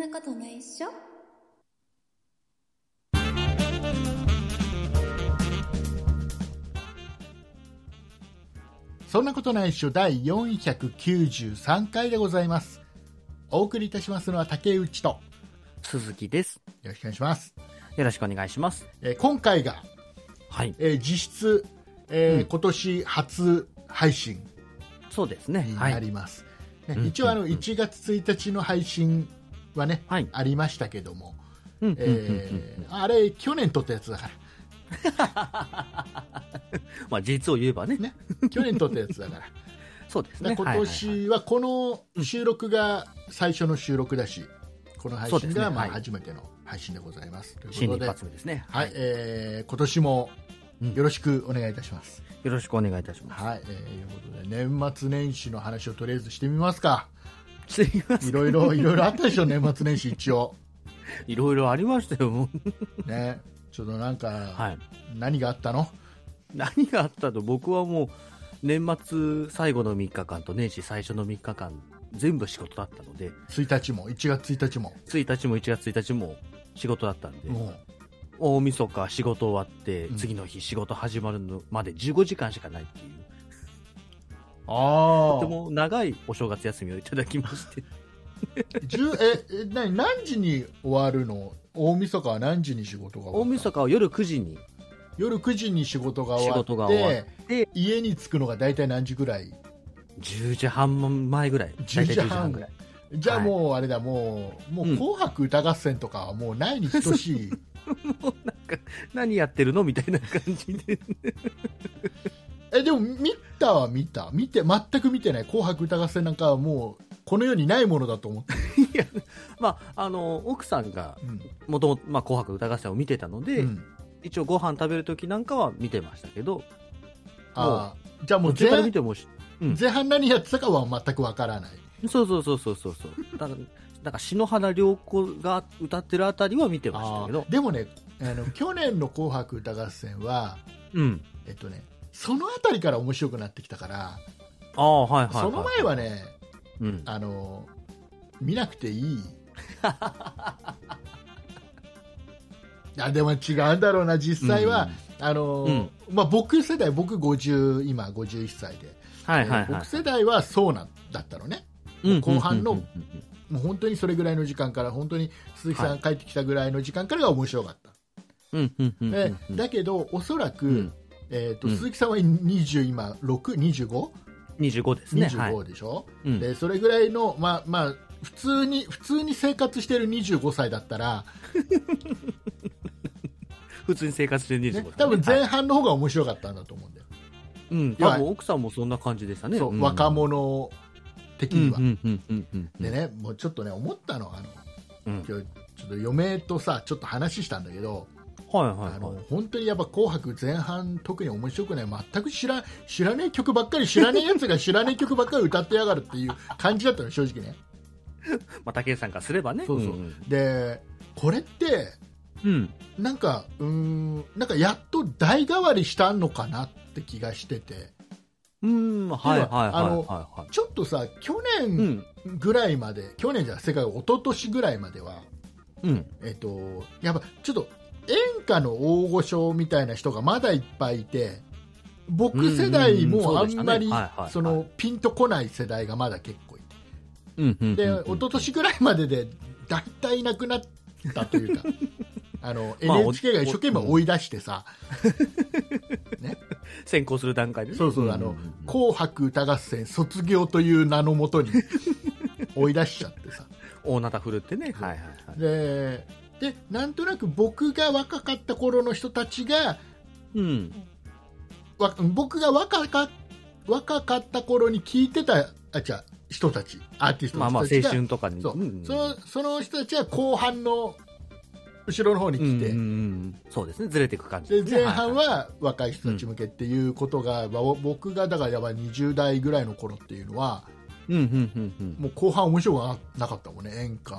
なことないっしょ？そんなことないっしょ第493回でございます。お送りいたしますのは竹内と、よ鈴木です。ろしくお願いします。よろしくお願いします。えー今回が、はい。えー実質、えーうん今年初配信そうですね。なります。一応あの、うんうん1月1日の配信はね、はい。ありましたけども、あれ去年撮ったやつだから。まあ、実を言えばね。ね去年撮ったやつだから。そうですね。今年はこの収録が最初の収録だし、この配信がまあ初めての配信でございます。という新ことで、年一発目ですね。はい、えー今年もうんよろしくお願いいたします。よろしくお願いいたします。はい、えー、ということで年末年始の話をとりあえずしてみますか。すいませんいろいろいろいろあったでしょ年末年始一応いろいろありましたよ、もう。ね。ちょっとなんか、はい。何があったの？何があったと、僕はもう、年末最後の3日間と年始最初の3日間、全部仕事だったので、1日も？1月1日も？1日も1月1日も仕事だったんで、も大晦日仕事終わって、うん次の日仕事始まるのまで15時間しかないっていう。とても長いお正月休みをいただきまして、ええ何何時に終わるの？大晦日は何時に仕事が終わ大る晦日は夜9時に。夜9時に仕事が終わっって。て、家に着くのが大体何時ぐらい？10時半前ぐらい、10時半。大体10時半ぐらい。じゃあはい。もうあれだもう「もううん。紅白歌合戦」とかはもうないに等しい。何やってるの？みたいな感じで。えでも見たは見た。見て全く見てない「紅白歌合戦」なんかはもうこの世にないものだと思って いや、まあ、あの、奥さんが、る、もともと、まあ、紅白歌合戦を見てたので、うん。一応ご飯食べるときなんかは見てましたけど、あーじゃあもう途中から見前てもし、うん。前半何やってたかは全くわからない。そうそうそうそうそうそう。だから、だから篠原涼子が歌ってるあたりは見てましたあけど。ー、でもねあの去年の「紅白歌合戦は」うん。えっとねそのあたりから面白くなってきたから、ああ、はいはい、はい。その前はねうん。あの見なくていい。いやでも違うんだろうな実際は、あのうん。まあ、僕世代僕50今51歳で、はいはいはい。僕世代はそうなんだったのね。うん。後半のうん。うんもう本当にそれぐらいの時間から本当に鈴木さん帰ってきたぐらいの時間からが面白かった、うんうんうんうん。でうんだけどおそらく、うんえーとうん。鈴木さんは20今 625?25 25ですね。はい。でしょ、うん。でそれぐらいの、まあまあ、普通に普通に生活している25歳だったら、普通に生活してる25 歳。ね、ね多分前はい半の方が面白かったんだと思うんだよ、うん、多分奥さんもそんな感じでしたね。そううん。若者的うんには。でね、もうちょっとね思ったのあのうん。今日ちょっと嫁とさちょっと話したんだけど、はいはいあのはい。本当にやっぱ「紅白」前半特に面白くない全く知ら知らねえ曲ばっかり知らねえやつが知らねえ曲ばっかり歌ってやがるっていう感じだったの正直ね まあ、竹内さんからすればね。そうそうんでこれってうん。なんかうーんなんかやっと代替わりしたのかなって気がしててうん、はい。ちょっとさ去う年ん。ぐらいまで、去年じゃ世界が一昨年ぐらいまではうん。えっと、やっぱちょっと演歌の大御所みたいな人がまだいっぱいいて僕世代もあんまりそのピンとこない世代がまだ結構いてうんうん。でうん一昨年ぐらいまでで大体いなくなったというか あのまあ NHK が一生懸命追い出してさ 先行する段階でね。そうそうあの紅白歌合戦卒業という名のもとに追い出しちゃってさ 大なた振るってね。はいはいはい。ででなんとなく僕が若かった頃の人たちがうん。わ僕が若か若かった頃に聞いてたあじゃ人たちアーティストまあまあ、青の人たちが、春とかに。そう、んそのその人たちは後半の後ろの方に来て、うんうんうんそうですね。ずれていく感じね。前半いいは若い人たち向けっていうことが、まあ僕がだからやっぱ20代ぐらいの頃っていうのは。もう後半面白くななかったもんね演歌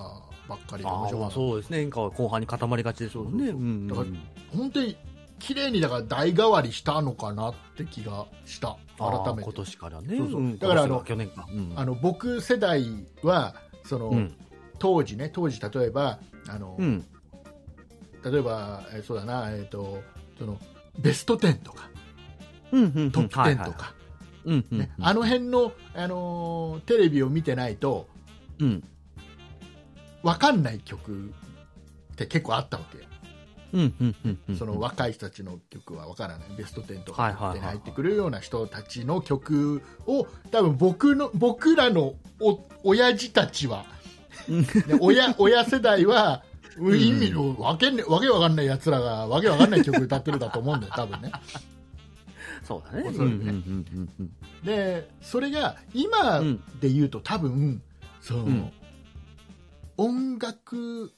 ばっかりったそうですね。演歌は後半に固まりがちでしょうね。そうんうんだから本当に綺麗にだから代替わりしたのかなって気がした改めて今年からね。そうそうんだからあの去年か。うんあの僕世代はその、うん当時ね当時例えばあの、うん。例えば、えーそうだな、えー、とそのベスト10とかうん、うん。トップはい10うん、うん。ねあの辺の、あのーテレビを見てないとうん。分かんない曲って結構あったわけよ、うん、うん、うんうん。その若い人たちの曲は分からないベスト10とかはいはいはいに入ってくるような人たちの曲を多分僕の僕らのお親父たちは、うんね親 親世代は意味のわけ,、ね、わけわかんないやつらがわけわかんない曲歌ってるだと思うんだよ多分ねそうだね。でそれが今うんで言うと多分その、うん音楽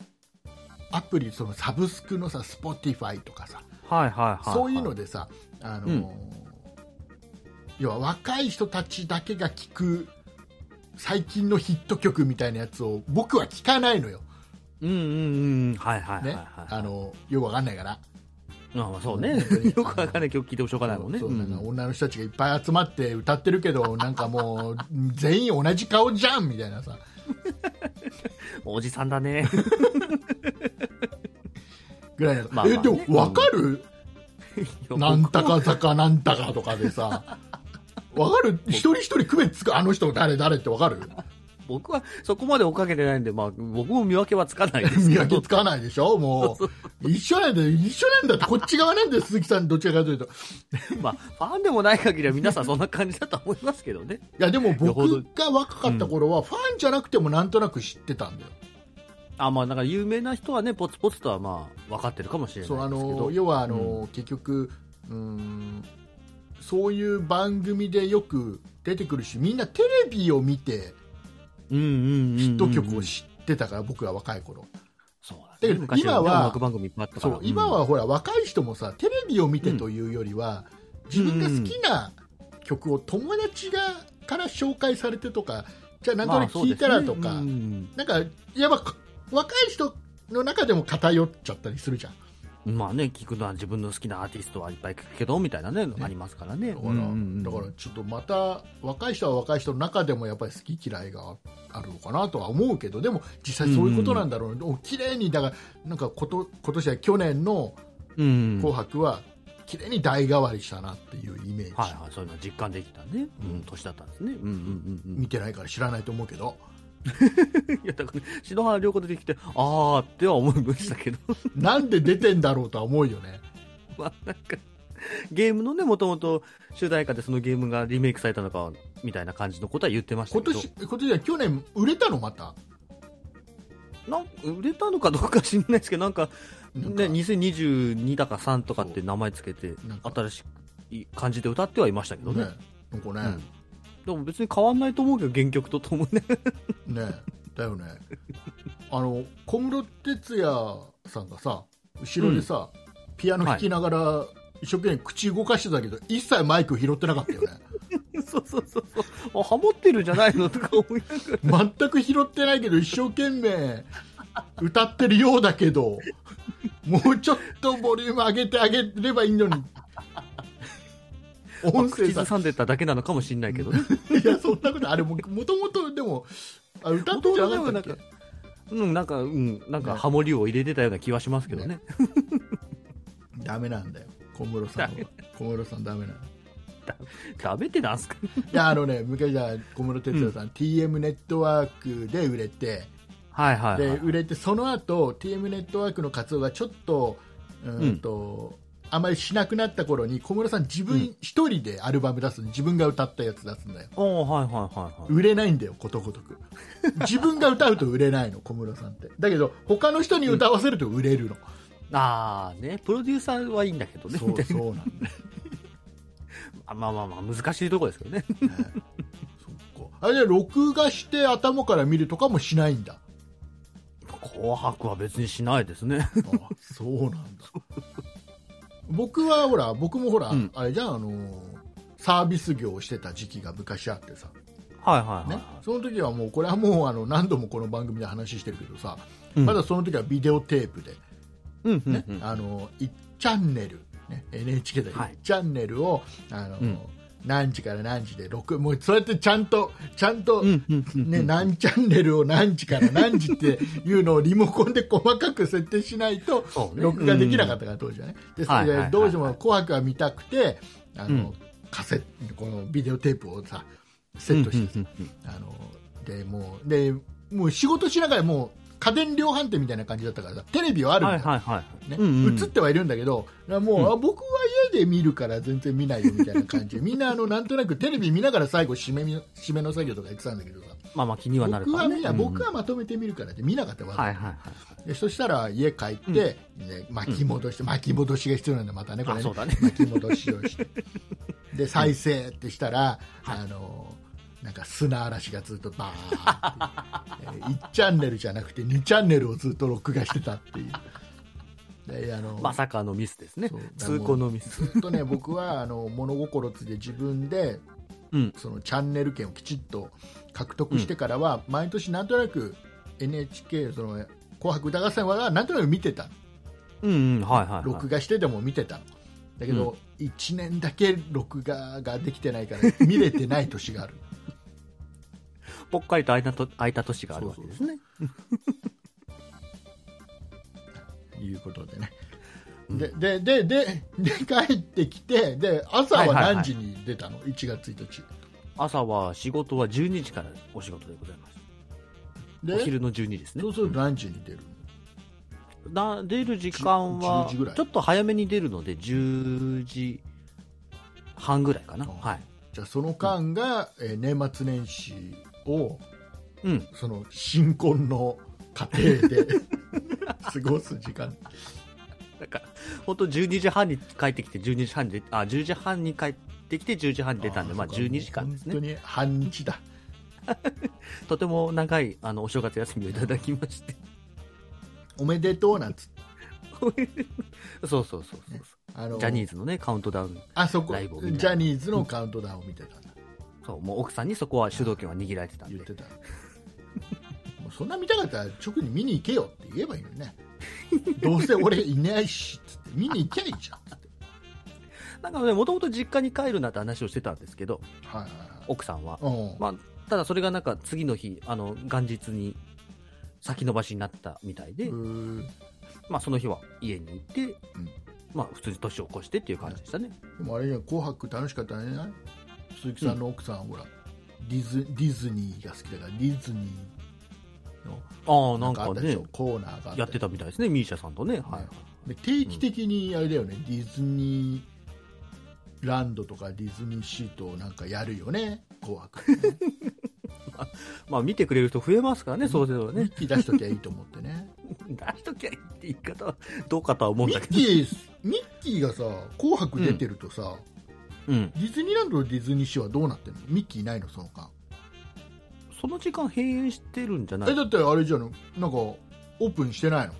アプリそのサブスクのさ Spotify とかさはい、はい、はい。そういうのでさ、あのうん要は若い人たちだけが聴く最近のヒット曲みたいなやつを僕は聴かないのよ、うん、うん、うん。はい、はい、はい。ねはいあのよくわかんないから。あまあそうね。よくわかんない曲聞いてもしょうがないもんね。そううん。女の人たちがいっぱい集まって歌ってるけど、なんかもう全員同じ顔じゃんみたいなさ、おじさんだね。ぐらいの、まあまあね。えでも分かる、なんたか坂なんたかとかでさ、分かる？一人一人区別つく、あの人誰誰って分かる？僕はそこまで追っかけてないんで、まあ、僕も見分けはつかないです見。分けつかないでしょ、もそうう、一緒なんだよ、一緒なんだって、こっち側なんだよ、鈴木さん、どちらかというと。いまあ、ファンでもない限りは皆さんそんな感じだと思いますけどね。や、でも僕が若かった頃は、ファンじゃなくてもなんとなく知ってたんだよ。あ、まあ、なんか有名な人はね、ポツポツとはまあ、分かってるかもしれないですそうあけど。の要はあの、結局うーんそういう番組でよく出てくるしみんなテレビを見てうんうんうんうん。ヒット曲を知ってたから、僕が若い頃。そうだ今は。そう今はほら若い人もさテレビを見てというよりは、自分が好きな曲を友達がから紹介されてとかじゃあなんとなく聞いたらとか、なんかやっぱ若い人の中でも偏っちゃったりするじゃんまあね、聞くのは自分の好きなアーティストはいっぱい聞くけど、みたいなね、ありますからね。だから,、うんうんうん。だからちょっとまた若い人は若い人の中でもやっぱり好き嫌いがあるのかなとは思うけどでも実際そういうことなんだろうね、お綺麗にだからなんかこと今年は去年のうん「紅白」は綺麗に代替わりしたなっていうイメージ、はいはい、そういうの実感できたね、うん、年だったんですね。うんうんうんうん。見てないから知らないと思うけど いや、だから、篠原涼子出てきて、あーっては思いましたけど、なんで出てんだろうとは思うよね まあなんか、ゲームのね、もともと主題歌でそのゲームがリメイクされたのか、みたいな感じのことは言ってましたけど。今年今年は去年売れたのまた？なん売れたのかどうか知んないですけど、なんか、なんかね、2022だか3とかって名前つけて新しい感じで歌ってはいましたけどね。ねなんかね、うんでも別に変わんないと思うけど、原曲とともね。ねだよねあの小室哲哉さんがさ後ろでさ、ピアノ弾きながら、一生懸命口動かしてたけど一切マイク拾ってなかったよね そうそうそうそう。あ、ハモってるんじゃないのとか思いながら。全く拾ってないけど一生懸命歌ってるようだけどもうちょっとボリューム上げてあげればいいのに 音声さん。でただけなのかもしれないけどね。いやそんなことあれももともとでもあ歌ってんじゃなかっうん、なんか、うん、なんかハモリを入れてたような気はしますけどね。ダメなんだよ。小室さんは。小室さんダメなの。ダメってなんすか？いやあのね昔は小室哲哉さん、TM ネットワークで売れてはいはい、ではい。売れてその後 TM ネットワークの活動がちょっとうーんと、あまりしなくなった頃に小室さん自分うん。一人でアルバム出すの自分が歌ったやつ出すんだよ。はいはいはいはい。売れないんだよことごとく。自分が歌うと売れないの小室さんって。だけど他の人に歌わせると売れるの、ああね、プロデューサーはいいんだけどね。そうそうなんだ まあまあまあ、難しいところですけどね。ね、そっか。あれで録画して頭から見るとかもしないんだ。紅白は別にしないですね。あそうなんだ僕はほら僕もほら、うん。あれじゃんあのサービス業をしてた時期が昔あってさ、はいはいはい、ね、その時はもうこれはもうあの何度もこの番組で話してるけどさ、うん。まだその時はビデオテープで、うんうんね。うん。あの1チャンネル、ね、NHK ではい。1チャンネルをあの、うん何時から何時で録もうそうやってちゃんとちゃんと、ね、何チャンネルを何時から何時っていうのをリモコンで細かく設定しないと録画できなかったから当時はね。で、それでどうしても紅白が見たくて、あの、うん。カセこのビデオテープをさ、セットしてさ、あの、で、もう、で、もう仕事しながらもう家電量販店みたいな感じだったからさ、テレビはあるんだよ。はいはいはい。ね。うんうん。映ってはいるんだけど、もう、うん。あ僕は家で見るから全然見ないよみたいな感じ。で、みんなあのなんとなくテレビ見ながら最後締めみ、締めの作業とかやってたんだけどさ、まあまあ気にはなる僕は見な、からねうん。僕はまとめて見るからって見なかったわけ、はいはいはい。でそしたら家帰って、ね巻き戻して、巻き戻しが必要なんだ、またね、これね。あそうだね。巻き戻しをして、で再生ってしたら、はい。あのなんか砂嵐がずっとバーって、えー1チャンネルじゃなくて2チャンネルをずっと録画してたっていう。であのまさかのミスですね。通行のミス。ずっとね僕はあの物心ついて自分でうん。そのチャンネル権をきちっと獲得してからは、毎年なんとなく NHK その紅白歌合戦はなんとなく見てたのうんうん、はいはい、はい。録画してでも見てたのだけど、1年だけ録画ができてないから見れてない年があるぽっかりと空いたと空いた年があるわけですね。いうことでね、うん。ででででで帰ってきてで朝は何時に出たの、1月1日。朝は仕事は12時からお仕事でございます。で？お昼の12時ですね。そう。すると何時に出るの？だ出る時間は10時ぐらい。ちょっと早めに出るので10時半ぐらいかな。あ。はい。じゃあその間が、えー年末年始をうん。その新婚の家庭で 過ごす時間だから、本当12時半に帰ってきて12時半で、あ、10時半に帰ってきて10時半に出たんで、まあそうか12時間ですね。本当に半日だ とても長いあのお正月休みをいただきまして。おめでとうなんつって そうそうそうそう。あのジャニーズのね、カウントダウン。あそこライブを見たジャニーズのカウントダウンを見てたんだ、そう、もう奥さんにそこは主導権は握られてたんで。言ってた。もうそんな見たかったら直に見に行けよって言えばいいのにね。どうせ俺いないしっつって見に行きゃいいじゃんって。なんかね、もともと実家に帰るなって話をしてたんですけど、はいはい奥さんは。はいうん。まあ、ただそれがなんか次の日、あの、元日に先延ばしになったみたいで、まあその日は家に行って、ん。まあ普通に年を越してっていう感じでしたね。でもあれじゃん紅白楽しかったね鈴木さんの奥さん、ほらディズディズニーが好きだからディズニーのああ、なんかね、コーナーがあやってたみたいですね、ミーシャさんとね。はい。で定期的にあれだよね、ディズニーランドとかディズニーシートをなんかやるよね紅白ねまあ見てくれる人増えますからね、そうすればね。ミッキー出しときゃいいと思ってね 出しときゃいいって言い方はどうかとは思うんミだけど。ッキーミッキーがさ紅白出てるとさ、うん。ディズニーランドとディズニーシーはどうなってるの？ミッキーいないの？その間。その時間閉園してるんじゃない？えだってあれじゃん。なんかオープンしてないの？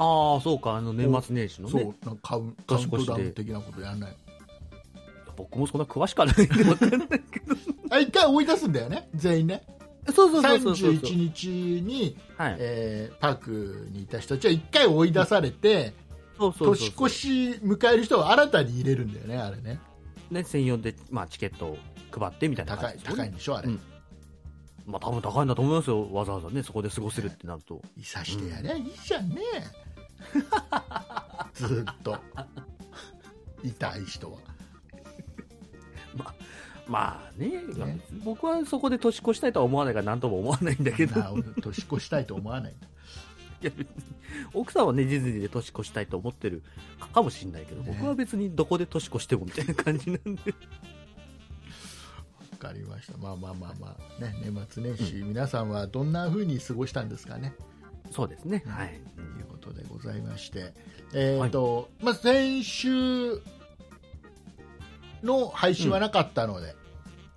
ああ、そうか、あの年末年始のそう。ね。なんかカウンカウントダウン的なことやんない。の僕もそんな詳しくはないんで分かんないけど。あ一回追い出すんだよね。全員ね。そうそうそうそうそう。31日に、はい。えーパークにいた人たちは一回追い出されて、そうそう年越し迎える人を新たに入れるんだよねあれね。ね、専用で、まあ、チケットを配ってみたいな高い高いんでしょあれ、うん。まあ、多分高いんだと思いますよ。わざわざね、そこで過ごせるってなると。いさしてやりゃいいじゃんね、ずーっと。痛い人は。まあね、僕はそこで年越したいとは思わないから何とも思わないんだけど、な年越したいと思わないんだ。い奥さんはね、ディズニーで年越したいと思ってるかもしれないけど、ね。僕は別にどこで年越してもみたいな感じなんで。わかりました。まあまあまあまあ。ね年末年始、皆さんはどんな風に過ごしたんですかね。そうですね。はい。ということでございまして、えーとまあ、先週の配信はなかったので、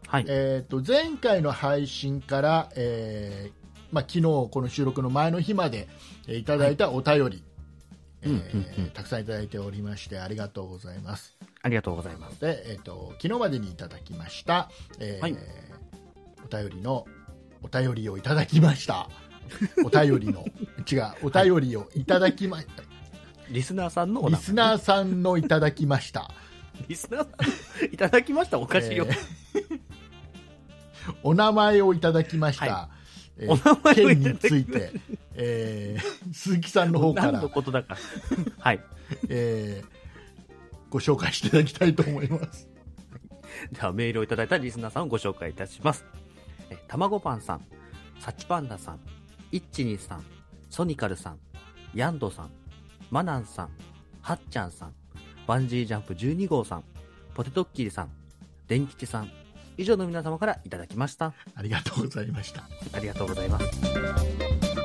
はい。えー、と前回の配信から、えーまあ、昨日この収録の前の日まで、えーいただいたお便り、たくさんいただいておりましてありがとうございます。ありがとうございます。で、えー、と昨日までにいただきました、えーはい。お便りのお便りをいただきました。お便りの違うお便りをいただきました、リスナーさんのリスナーさんのいただきました、リスナーさんいただきましたお菓子を、えーお名前をいただきました、はえお名前を件について、えー鈴木さんの方か何らのことだか はいえーご紹介していただきたいと思います。ではメールをいただいたリスナーさんをご紹介いたします。えたまごパンさん、サチパンダさん、イッチニーさん、ソニカルさん、ヤンドさん、マナンさん、ハッチャンさん、バンジージャンプ12号さん、ポテトッキリさん、デンキチさん、以上の皆様からいただきました。ありがとうございました。ありがとうございます。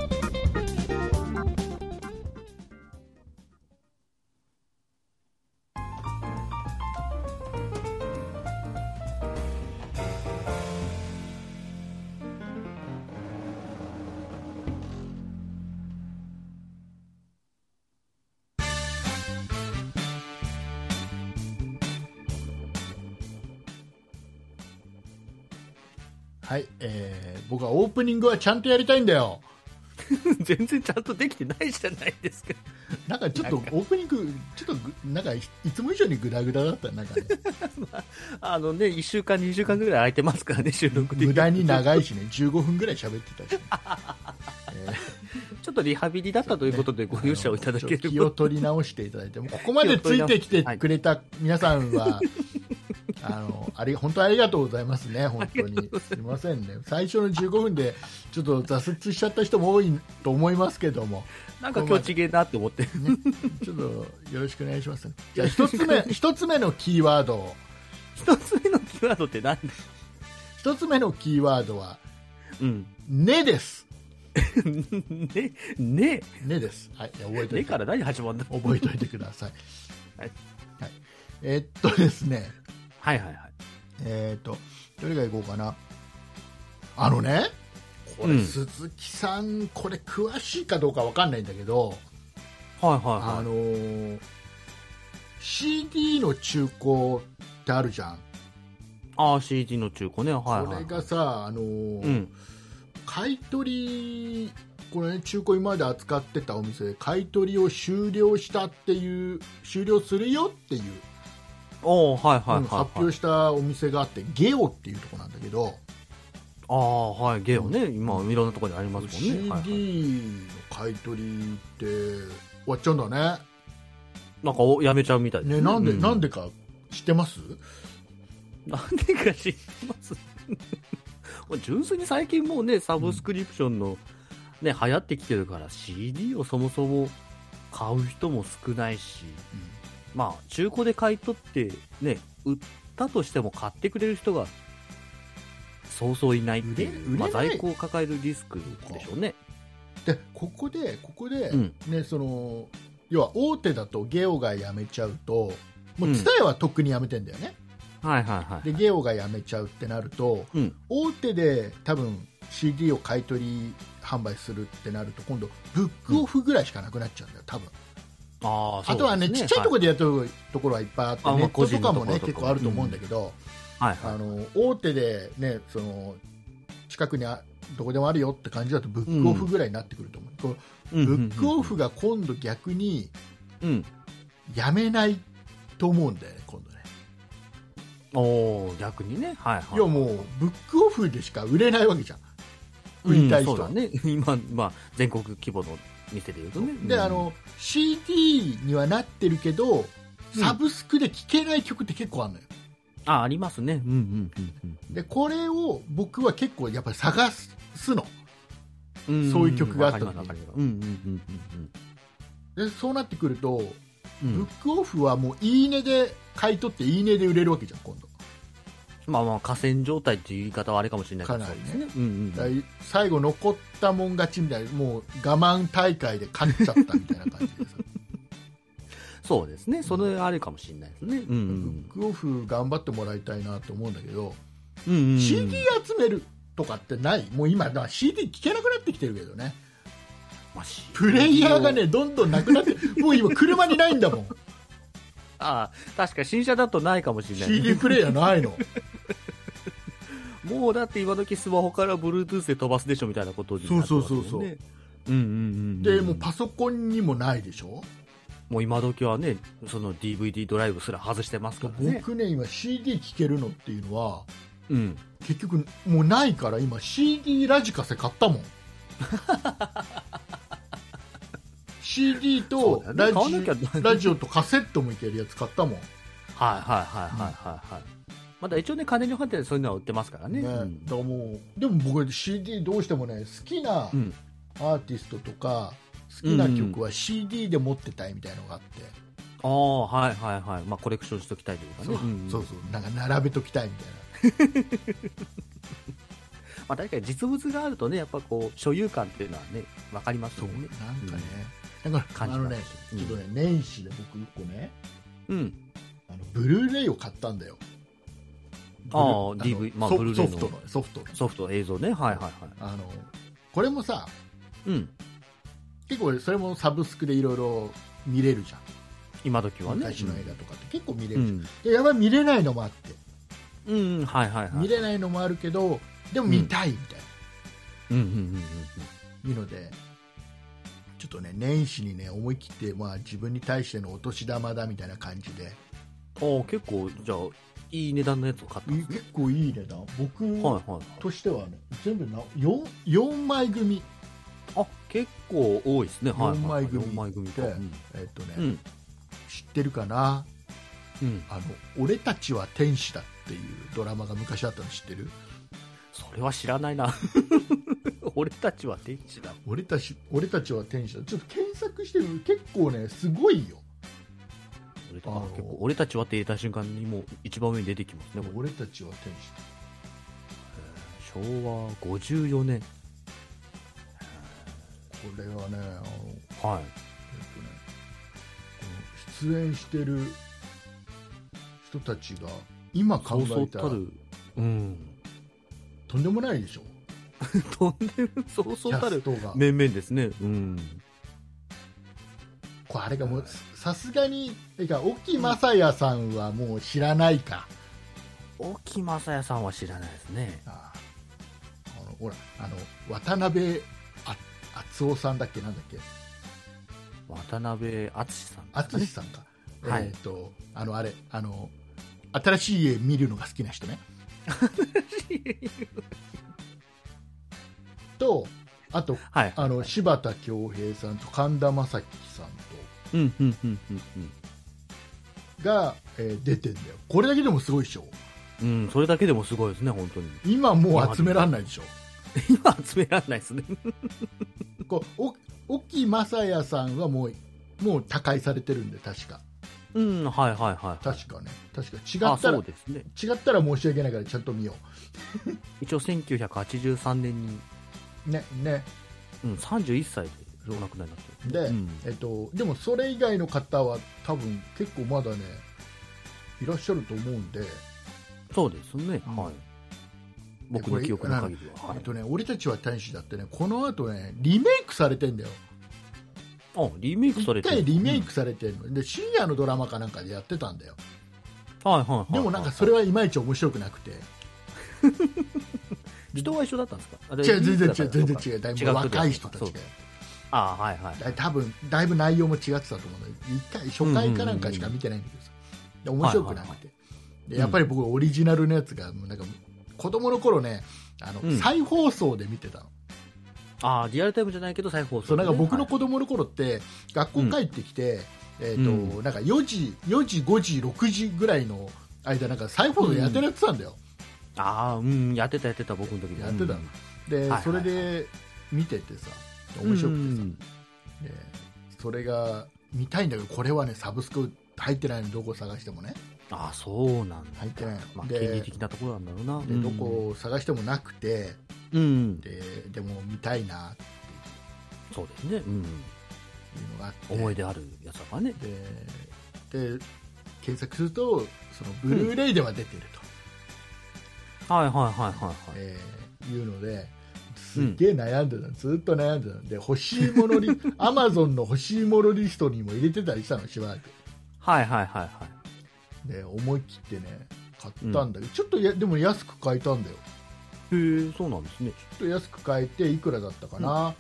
プニングはちゃんとやりたいんだよ。全然ちゃんとできてないじゃないですか。なんかちょっとオープニング、ちょっとぐなんかいいつも以上にグダグダだった、なんかね、あのね、1週間、2週間ぐらい空いてますからね、収録で。無駄に長いしね、15分ぐらい喋ってたし、えちょっとリハビリだったということでご容赦をいただけーれば。気を取り直していただいて、もうここまでついてきてくれた皆さんは、あのあり本当ありがとうございますね、本当に。す。みませんね、最初の15分でちょっと挫折しちゃった人も多いと思いますけども。なんか今日ちげえなって思って。ね、ちょっとよろしくお願いします。じゃあ一つ目、一つ目のキーワードを、一つ目のキーワードって何で一つ目のキーワードは、うん。ねです。ね、ね、ねです。はい、覚えておいて、ねから何始まるんだ覚えておいてください。はい。はい。えーっとですね、はいはいはい。えーっと、どれがいこうかな。あのね、これ、うん鈴木さん、これ詳しいかどうかわかんないんだけど、はいはいあはい。のー CD の中古ってあるじゃん。ああ、CD の中古ね。はいはい。これがさ、あのーうん。買い取りこれね中古今まで扱ってたお店で買い取りを終了したっていう終了するよっていう、おおはいはいうんはい、はい。発表したお店があってゲオっていうところなんだけど、ああ、はい。ゲオね。今、いろんなところにありますもんね。CD の買い取りって終わっちゃうんだね。なんかおやめちゃうみたいです。ねなんで、うなんでか知ってます？なんでか知ってます 純粋に最近もうね、サブスクリプションの、ね、流行ってきてるから、CD をそもそも買う人も少ないし、まあ、中古で買い取って、ね、売ったとしても買ってくれる人が、そうそういないっていう、まあ、売れ売れない。在庫を抱えるリスクでしょうね。でここでここで、うん。ねその要は大手だとゲオが辞めちゃうともううん。TSUTAYA はとっくに辞めてんだよね、はいはいはい。でゲオが辞めちゃうってなるとうん。大手で多分 CD を買い取り販売するってなると今度ブックオフぐらいしかなくなっちゃうんだよ多分、ああ、あとはねちっちゃいところでやってるところはいっぱいあって、ネットとかもね結構あると思うんだけど、はいはい。あの大手でねその近くにあどこでもあるよって感じだとブックオフぐらいになってくると思う、こうブックオフが今度逆にうん。やめないと思うんだよね今度ねおお逆にね。はいはい。いやもうブックオフでしか売れないわけじゃん売りたい人はうんそうだね。今、まあ、全国規模の店で言うとね。うんであ、の CD にはなってるけどうんサブスクで聴けない曲って結構あるのよあ、ありますね。うんうんうんでこれを僕は結構やっぱり探すの。うん。そういう曲があった時に。でそうなってくると、うん。うん。ブックオフはもういいねで買い取っていいねで売れるわけじゃん今度。まあまあ、河川状態っていう言い方はあれかもしれないけど、かなりね。ね。うんうん。最後残ったもん勝ちみたいなもう我慢大会で勝っちゃったみたいな感じでさそうですね。それあれかもしれないですね。うんブックオフ頑張ってもらいたいなと思うんだけど、うん。うん CD 集めるとかってない？もう今だから CD 聴けなくなってきてるけどねまあプレイヤーがねどんどんなくなって もう今車にないんだもんああ、確か新車だとないかもしれない、CD プレイヤーないのもうだって今時スマホから Bluetooth で飛ばすでしょみたいなことになってますよね。そうそうそうそううんうんうんうん。でもうパソコンにもないでしょ？もう今時はね、その DVD ドライブすら外してますからね。僕ね今 CD 聴けるのっていうのはうん。結局もうないから今 CD ラジカセ買ったもん CD とラジ,、買わなきゃラジオとカセットもいけるやつ買ったもん、はいはいはいはいはいはい。まだ一応ね、金に入ってそういうのは売ってますからね。ねうんだからもうでも僕 CD どうしてもね好きなうん。アーティストとか好きな曲は CD で持ってたいみたいのがあって、ああ、はいはいはい。まあ、コレクションしときたいというかそうね。んそうそうなんか並べときたいみたいな まあ、確かに実物があるとね、やっぱこう、所有感っていうのはね、わかりますそうよね。なんかね、だから感じますあのねうんちょっとね年始で僕一個ねうん。あのブルーレイを買ったんだよああ DV まあソブルーレイのソフトのソフトのソフト、映像ね。はいはいはい。あのこれもさうん。結構それもサブスクでいろいろ見れるじゃん今時はね。昔の映画とかって結構見れうるじゃん、ん。でやばい見れないのもあって、うん、はいはいはい。見れないのもあるけどでも見たいみたいうんうんうんな、いうのでちょっとね年始にね思い切って、まあ、自分に対してのお年玉だみたいな感じでうん。ああ、結構、じゃあ、いい値段のやつを買った。結構いい値段僕。としてはね全部な 4, 4枚組あ、結構多いですね。はいはい、四枚組四枚組か。でうん。えっとね、うん。知ってるかな？うん。あの「俺たちは天使だ」っていうドラマが昔あったの知ってる？それは知らないな。俺たちは天使だ。俺たち俺たちは天使だちょっと検索してる結構ねすごいよ俺た結構俺たちはって入れた瞬間にもう一番上に出てきますね。俺たちは天使だ昭和54年。これはねあの、えっはい。とね、この出演してる人たちが今考えたら。うん。とんでもないでしょ とんでも、そうそうたる面々ですね。うん。これあれがもうさすがにてか沖正也さんはもう知らないか、沖正也さんは知らないですね。ああのほらあの渡辺あ敦夫さんだっけ？なんだっけ？渡辺敦さんね。淳さんか、はい。えっ、とあのあれあの新しい家見るのが好きな人ね。とあとはい。あの柴田恭平さんと神田正輝さんうん、うん、うん、うん、とが、えー出てんだよ。これだけでもすごいでしょ。うん。うん、それだけでもすごいですね、本当に。今もう集めらんないでしょ 今集められないですね。こうお沖正也さんはもうもう他界されてるんで確かうん、はいはいはい。確かね確か違あ、ったらそうですね。違ったら申し訳ないからちゃんと見よ一応1983年に、うねねうん、31歳でお亡くなりになってる。で、うんえっと、でもそれ以外の方は多分結構まだねいらっしゃると思うんで、そうですね、うんはい。僕の記憶の限りは。はいえっとね、俺たちは天使だってねこの後ねリメイクされてんだよ。あ、リメイクされ一てる回リメイクされてるの、で深夜のドラマかなんかでやってたんだよ。うんはいはいはいはい。でもなんかそれはいまいち面白くなくて。人は一緒だったんですか？違う全然違う全然違う。だいぶ若い人たちがあはいはい。だ多分だいぶ内容も違ってたと思うんだけど一回初回かなんかしか見てないんだけどさ。で面白くなくて、でやっぱり僕オリジナルのやつがもうなんか子供の頃ねあの、うん。再放送で見てたの。ああ、リアルタイムじゃないけど再放送でね、そうなんか僕のはい子供の頃って、学校帰ってきて、えーとうん。なんか4時4時5時6時ぐらいの間なんか再放送やってるやってたんだよ、ああ、うん、やってたやってた、僕の時やってた。のうん。で、それで見ててさ面白くてさ、うん。でそれが見たいんだけどこれはねサブスク入ってないのどこ探してもねああ、そうなんだ。入ってないまあ、で権利的なところなんだろうな。でうんどこを探してもなくてうん。ででも見たいなってそうですね。うん。いうのがあって思い出あるやつだからね。でで検索するとそのブルーレイでは出てると、はいはいはいはいはい。えーいうのですっげえ悩んでた、ずっと悩んでたで欲しいものリ アマゾンの欲しいものリストにも入れてたりしたのしばらくはいはいはいはい。で思い切ってね買ったんだけど、ちょっとやでも安く買えたんだよ。へえ、そうなんですね。ちょっと安く買えていくらだったかな、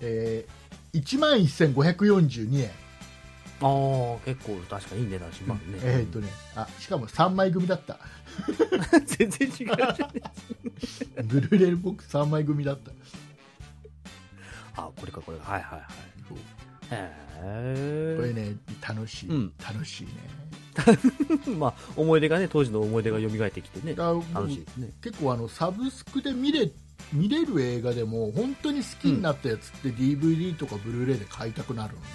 えー、1万1542円。ああ結構確かにいい値段しますね、えーっとねあしかも3枚組だった。全然違う。じゃないブルーレイボックス3枚組だった。あこれかこれか。はいはいはい。そう。へこれね楽しい、うん。楽しいね。え まあ思い出がね当時の思い出が蘇ってきてね。楽しい。ですね。結構あのサブスクで見れ見れる映画でも本当に好きになったやつって DVD とかブルーレイで買いたくなるのね、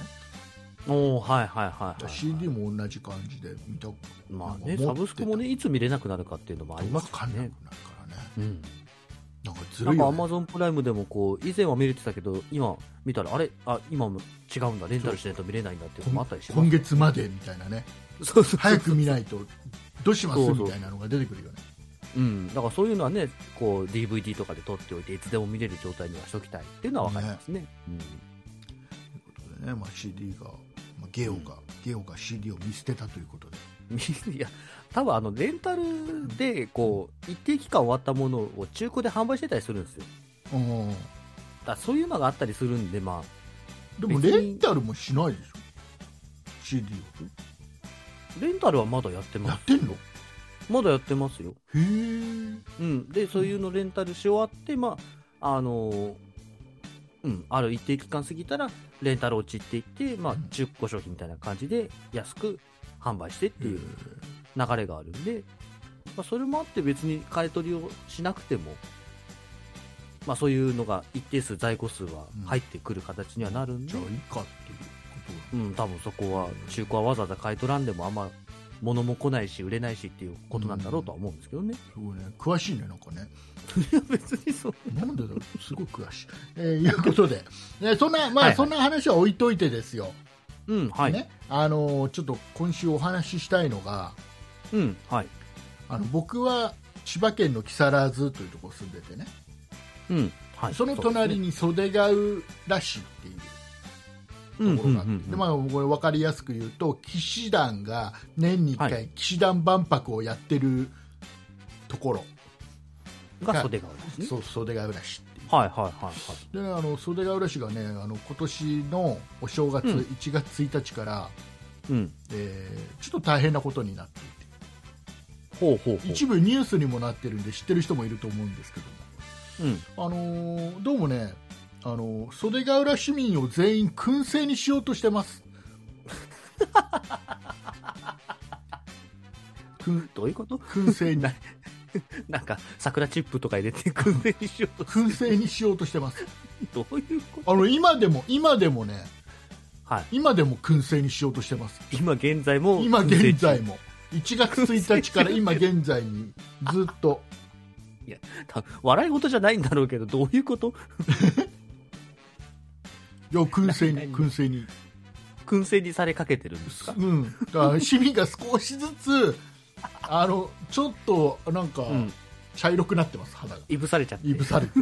おおはいはいはい、はい、CD も同じ感じで見たまあねサブスクもねいつ見れなくなるかっていうのもありますからね分かんなくなるからね。うんなんかずるいよ、ね、マゾンプライムでもこう以前は見れてたけど今見たらあれ？あ今も違うんだ。レンタルしないと見れないんだっていうのもあったりします今月までみたいなね。そうそう早く見ないとどうします？みたいなのが出てくるよねうん、だからそういうのはねこう DVD とかで撮っておいていつでも見れる状態にはしときたいっていうのは分かりますね。うん。ということでね、まあ、CD が、まあ、ゲオが、ゲオが CD を見捨てたということで いや多分あのレンタルでこう一定期間終わったものを中古で販売してたりするんですよ。うん。だそういうのがあったりするんでまあ。でも別に。レンタルもしないでしょ？CD レンタルはまだやってをます。やってんの？へまだやってますよ。え。うん、でそういうのレンタルし終わって、まああのーうん、ある一定期間過ぎたらレンタル落ちっていって、まあうん、中古商品みたいな感じで安く販売してっていう流れがあるんで、まあ、それもあって別に買い取りをしなくても、まあ、そういうのが一定数在庫数は入ってくる形にはなるんで、じゃあいいかっていうことうん、多分そこは中古はわざわざ買い取らんでもあんま物も来ないし売れないしっていうことなんだろうとは思うんですけどね、すごいね。詳しいねなんかね。いや別にそう。なんでだろう。すごい詳しい、えーいうことで、ね、そんなまあ、はいはい。そんな話は置いといてですよ、うんはい、ね。あのーちょっと今週お話ししたいのがうんはい。あの僕は千葉県の木更津というところ住んでてね。うんはい、その隣に袖ヶ浦市っていうところがあって、でまあ、これ分かりやすく言うと騎士団が年に1は回騎士団万博をやってるところ、が袖ヶ浦ですね。そう袖ヶ浦市はいはいはいはい。でねあの袖ヶ浦市がねあの今年のお正月、うん1月1日から、うん。えーちょっと大変なことになっていてほうほうほう。一部ニュースにもなってるんで知ってる人もいると思うんですけどうん。も、あのーどうもね、あのー袖ヶ浦市民を全員燻製にしようとしてます。どういうこと？燻製にな なんか、桜チップとか入れて燻製にしようと。燻製にしようとしてます。どういうこと？あの今でも今でもねはい。今でも燻製にしようとしてます。今現在も。今現在も。も1月1日から今現在に ずっとた笑い事じゃないんだろうけど、どういうこと？いや燻製に何燻製に燻製にされかけてるんですか？うん、だから市民が少しずつあのちょっとなんかうん。茶色くなってます、肌がいぶされちゃって。いぶされて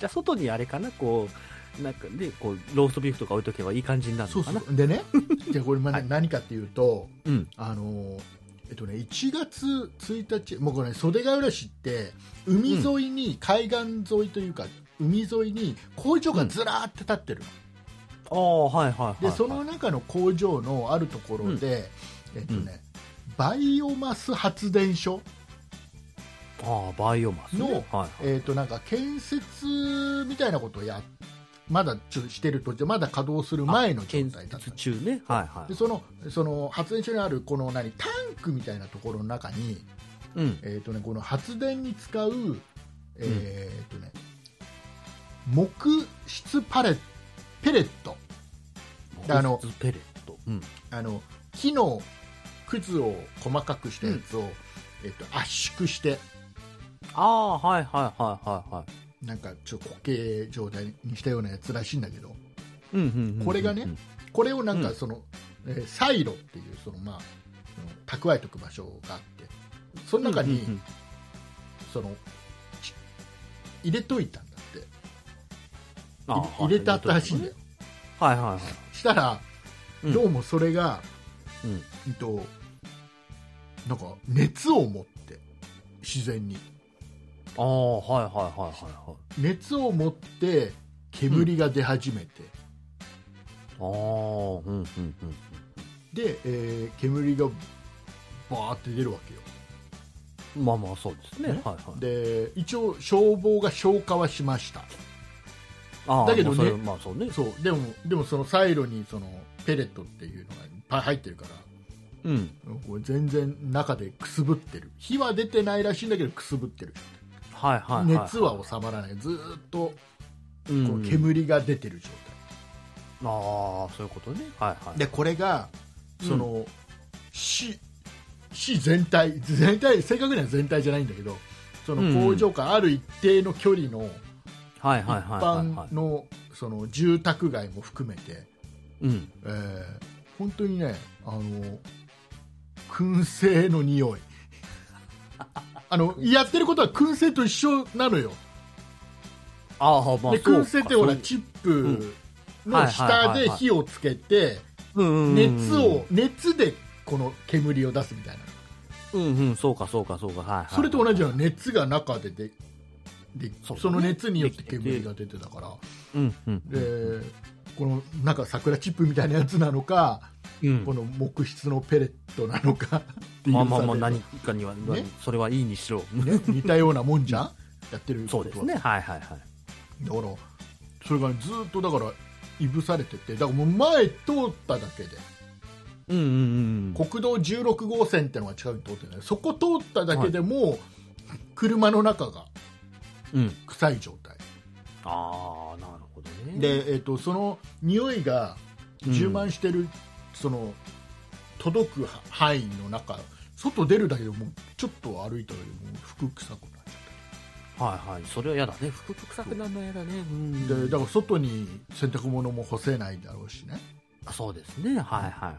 じゃあ、外にあれかなこう、なんかね、こう、ローストビーフとか置いとけばいい感じになるのかなそうでね じゃあこれまあはい何かっていうと、うん。あのえっとね、1月1日、もうこれ、袖ヶ浦市って海沿いに、海岸沿いというか海沿いに工場がずらーって立ってるの、ああ、はいはいはい。でその中の工場のあるところで、えっとねバイオマス発電所ああ、バイオマスね。のはいはい。えー、となんか建設みたいなことをやまだちょしてるとまだ稼働する前の状建態だった設中ね。はいはいで。そのその発電所にあるこの何タンクみたいなところの中に、うん。えーとね、この発電に使う、えーとね、木質パレペレットあの木質ペレット。うん。あの木のくずを細かくしたやつを、えー、と圧縮して。ああ、はいはいはいはいはい。なんかちょっと固形状態にしたようなやつらしいんだけど。うんうんうんうんこれがねこれをなんうん。かその、えーサイロっていうそのまあその蓄えとく場所があって。その中に、うんうんうん。そのち入れといたんだって。入れ入れてあったらしいんだよ、はいはいはい。したら、うん。どうもそれが、うん。うんとなんか熱を持って自然にああ、はいはいはいはいはい。熱を持って煙が出始めて、ああ、うん、うん、うん。で、えー煙がバーって出るわけよまあまあ、そうですね。ねはいはい。で一応消防が消火はしましたああだけどねまあそれまあそうね。そうでもでもそのサイロにそのペレットっていうのがいっぱい入ってるからうん。これ全然中でくすぶってる火は出てないらしいんだけどくすぶってるはいはいはい。熱は収まらないずーっとうん、こう煙が出てる状ああ、そういうことね。はいはい。態でこれがその、市市全体全体正確には全体じゃないんだけどその工場からある一定の距離のはい一般。のその住宅街も含めて、うん。えー本当にねあの燻製の匂い。あのやってることは燻製と一緒なのよ。ああ、まあ、で燻製ってほらチップの下で火をつけて熱を熱でこの煙を出すみたいな。うんうん、そうかそうかそうか。はい、はい。それと同じような熱が中でででその熱によって煙が出てたから。うんうん。でこのなんか桜チップみたいなやつなのかうんこの木質のペレットなのかっていうまあまあまあ、さ何かには、ねそれはいいにしろ。ね、似たようなもんじゃん？やってるそうですね。はいはいはい。だからそれがずっとだからいぶされててだからもう前通っただけでうんうんうん。国道16号線ってのが近くに通ってるんだけどそこ通っただけでも、車の中がうん。臭い状態ああ、なるほどね。で、えー、とその匂いが充満してる、その届く範囲の中外出るだけでもうちょっと歩いただけでもう服臭くなっちゃっはいはい。それは嫌だね。服臭くなるのは嫌だね。うん。たでだから外に洗濯物も干せないだろうしねあそうですね。はいはいはいは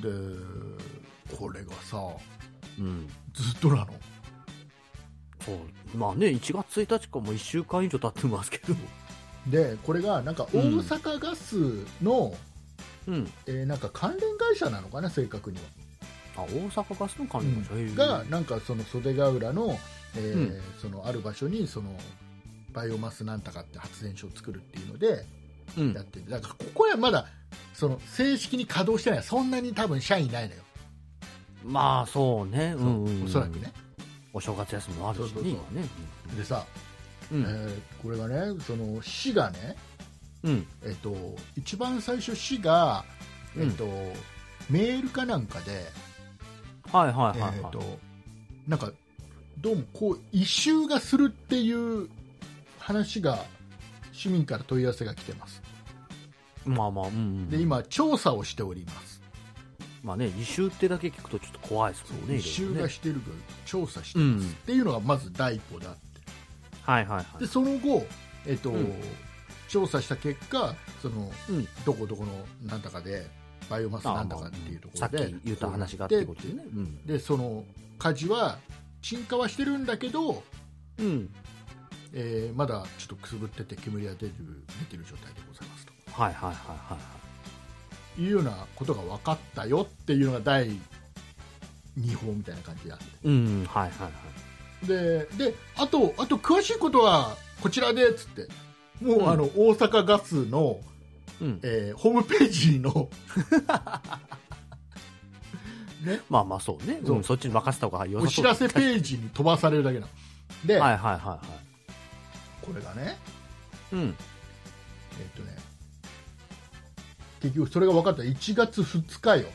でこれがさい。うん。ずっとなのそう。まあね、1月1日かもう1週間以上経ってますけど。でこれがなんか大阪ガスの、うん。えーなんか関連会社なのかな正確にはあ、大阪ガスの関連会社、へえがなんかその袖ヶ浦の,、えーうんそのある場所にそのバイオマスなんたかって発電所を作るっていうのでうんや。ってるだからここはまだその正式に稼働してないそんなに多分社員いないのよ、まあそうね。うんうんうん。おそらくね。お正月休みもあるしね、そうそうそう今ね。でさ、うん。えーこれがねその市がね、うん。えっと一番最初市が、えっとメールかなんかで、はいはいはい、はい。えっとなんかどうもこう異臭がするっていう話が市民から問い合わせが来てますまあまあ、うん、うん。で今調査をしておりますまあね、異臭ってだけ聞くとちょっと怖いですもんね。異臭がしてるから調査してます、うんっていうのがまず第一歩であってはいはいはい。でその後、えっとうん調査した結果そのうん。どこどこのなんだかでバイオマスなんだかっていうとこさっろでき言った話があってことでね。うん。でその火事は鎮火はしてるんだけど、うん。えーまだちょっとくすぶってて煙が出る出てる状態でございますとはいはいはいはいはい。いうようなことが分かったよっていうのが第2報みたいな感じであってうん、はいはいはい。でであとあと詳しいことはこちらでっつって。もう、うん。あの大阪ガスの、うん。えーホームページの。ね、まあまあそうね。そう。うん、そっちに任せた方が良さそう。お知らせページに飛ばされるだけなの。で、はいはいはいはこれがね。い。うん。えっとね。結局それが分かった。1月2日よ。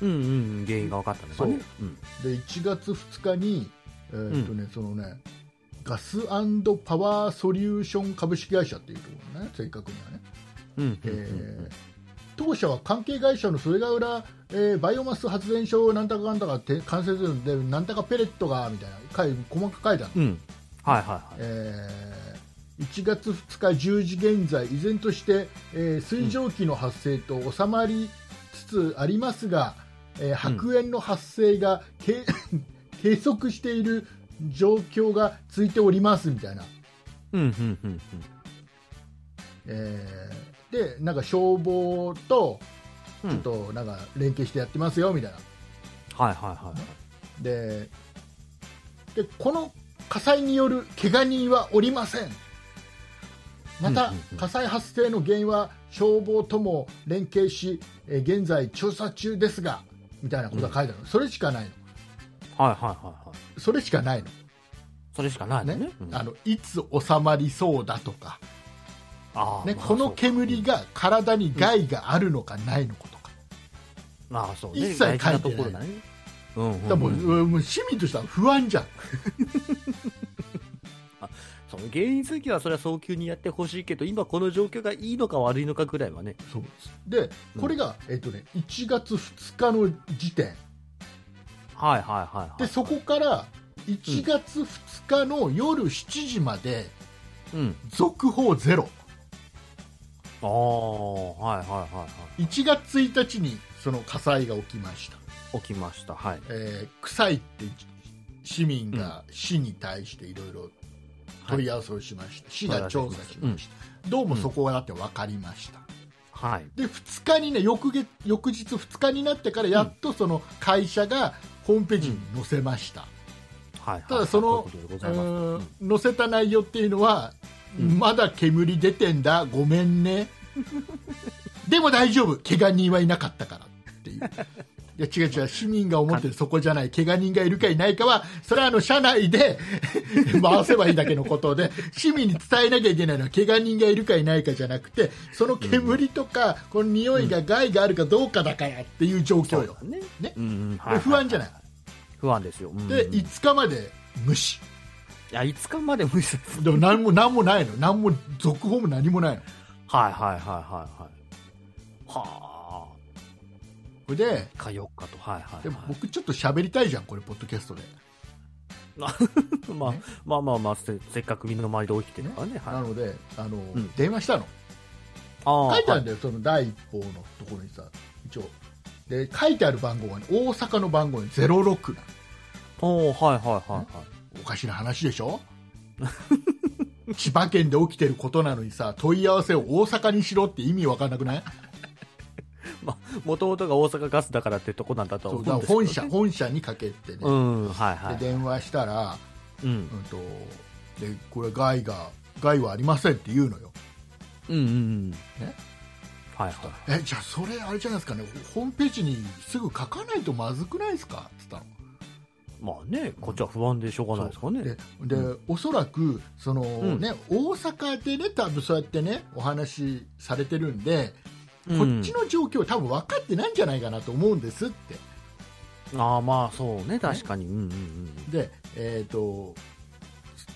うんうん、原因が分かったのかね。う。ん。で1月2日に、えーっとねそのねガスパワーソリューション株式会社っていうところね正確にはね、うん。うんえー当社は関係会社の袖ヶ浦、えーバイオマス発電所なんたかかんたかって完成するんでなんたかペレットがみたいな細かく書いてあるの、うん。はいはいはい。えー1月2日10時現在依然として、えー水蒸気の発生と収まりつつありますが、えー白煙の発生が、け計測している状況が続いておりますみたいな、うんうんうんえーでなんか消防とうん。ちょっとなんか連携してやってますよみたいな。はいはいはい。はい。ででこの火災による怪我人はおりません。また、うんうんうん。火災発生の原因は消防とも連携し、えー現在調査中ですがみたいなことが書いてある。の、それしかないのはいはいはいはい。それしかないの。それしかないのね。ね。うん。あのいつ収まりそうだとか、ね、あーまあこの煙が体に害があるのかないのかとか、まあそうね。一切書いてない。ところだね。うんうんもうもう市民としては不安じゃん。その原因追及はそれは早急にやってほしいけど、今この状況がいいのか悪いのかぐらいはね。そうです。でこれが、えっとね、1月2日の時点はいはいはい、はい。でそこから1月2日の夜7時までうん。続報ゼロああ、はいはいはいは1月1日にその火災が起きました、い。起きました。はい。えー臭いって市民が市に対していろいろ問い合わせをしました、市が調査しました、どうもそこがだって分かりました、はい。で2日にね翌月翌日2日になってからやっとその会社がホームページに載せました、はいはい。ただそのそういうことでございます。うーん。載せた内容っていうのは、うん。まだ煙出てんだごめんね。でも大丈夫。怪我人はいなかったからっていう。いや違う違う。市民が思ってるそこじゃない。怪我人がいるかいないかはそれはあの社内で 回せばいいだけのことで市民に伝えなきゃいけないのは怪我人がいるかいないかじゃなくてその煙とか、この匂いが害があるかどうかだからっていう状況よ、ね。不安じゃない、不安ですよ。で5日まで無視。いや、5日まで無視。です。でも何も何もないの。何も続報も何もないの。はいはいはいはいはい。はこれであ。か4日と。はいはい、ではい。僕ちょっと喋りたいじゃんこれポッドキャストで、まあ、まあまあまあせ、せっかく身の回りで起きてるからね。はい。なのであの、ん電話したのああ書いてあるんだよ、その第一報のところにさ一応で書いてある番号が、ね、大阪の番号に06なのおおはいはいはいはい。おかしな話でしょ？千葉県で起きてることなのにさ問い合わせを大阪にしろって意味わかんなくない？もともとが大阪ガスだからってとこなんだと思うんです本社本社にかけてね、うん、はいはい。で電話したら、うん。うん、とでこれ害が害はありませんって言うのようんうんうん。ね？はいはい。えじゃあそれあれじゃないですかねホームページにすぐ書かないとまずくないですか？って言ったのまあね、こっちは不安でしょうがないですからね。でで、おそらくその、んね、大阪でね多分そうやってねお話しされてるんで、うんこっちの状況多分分かってないんじゃないかなと思うんですってああまあそうね、確かに。うんうんうん。で、えー、と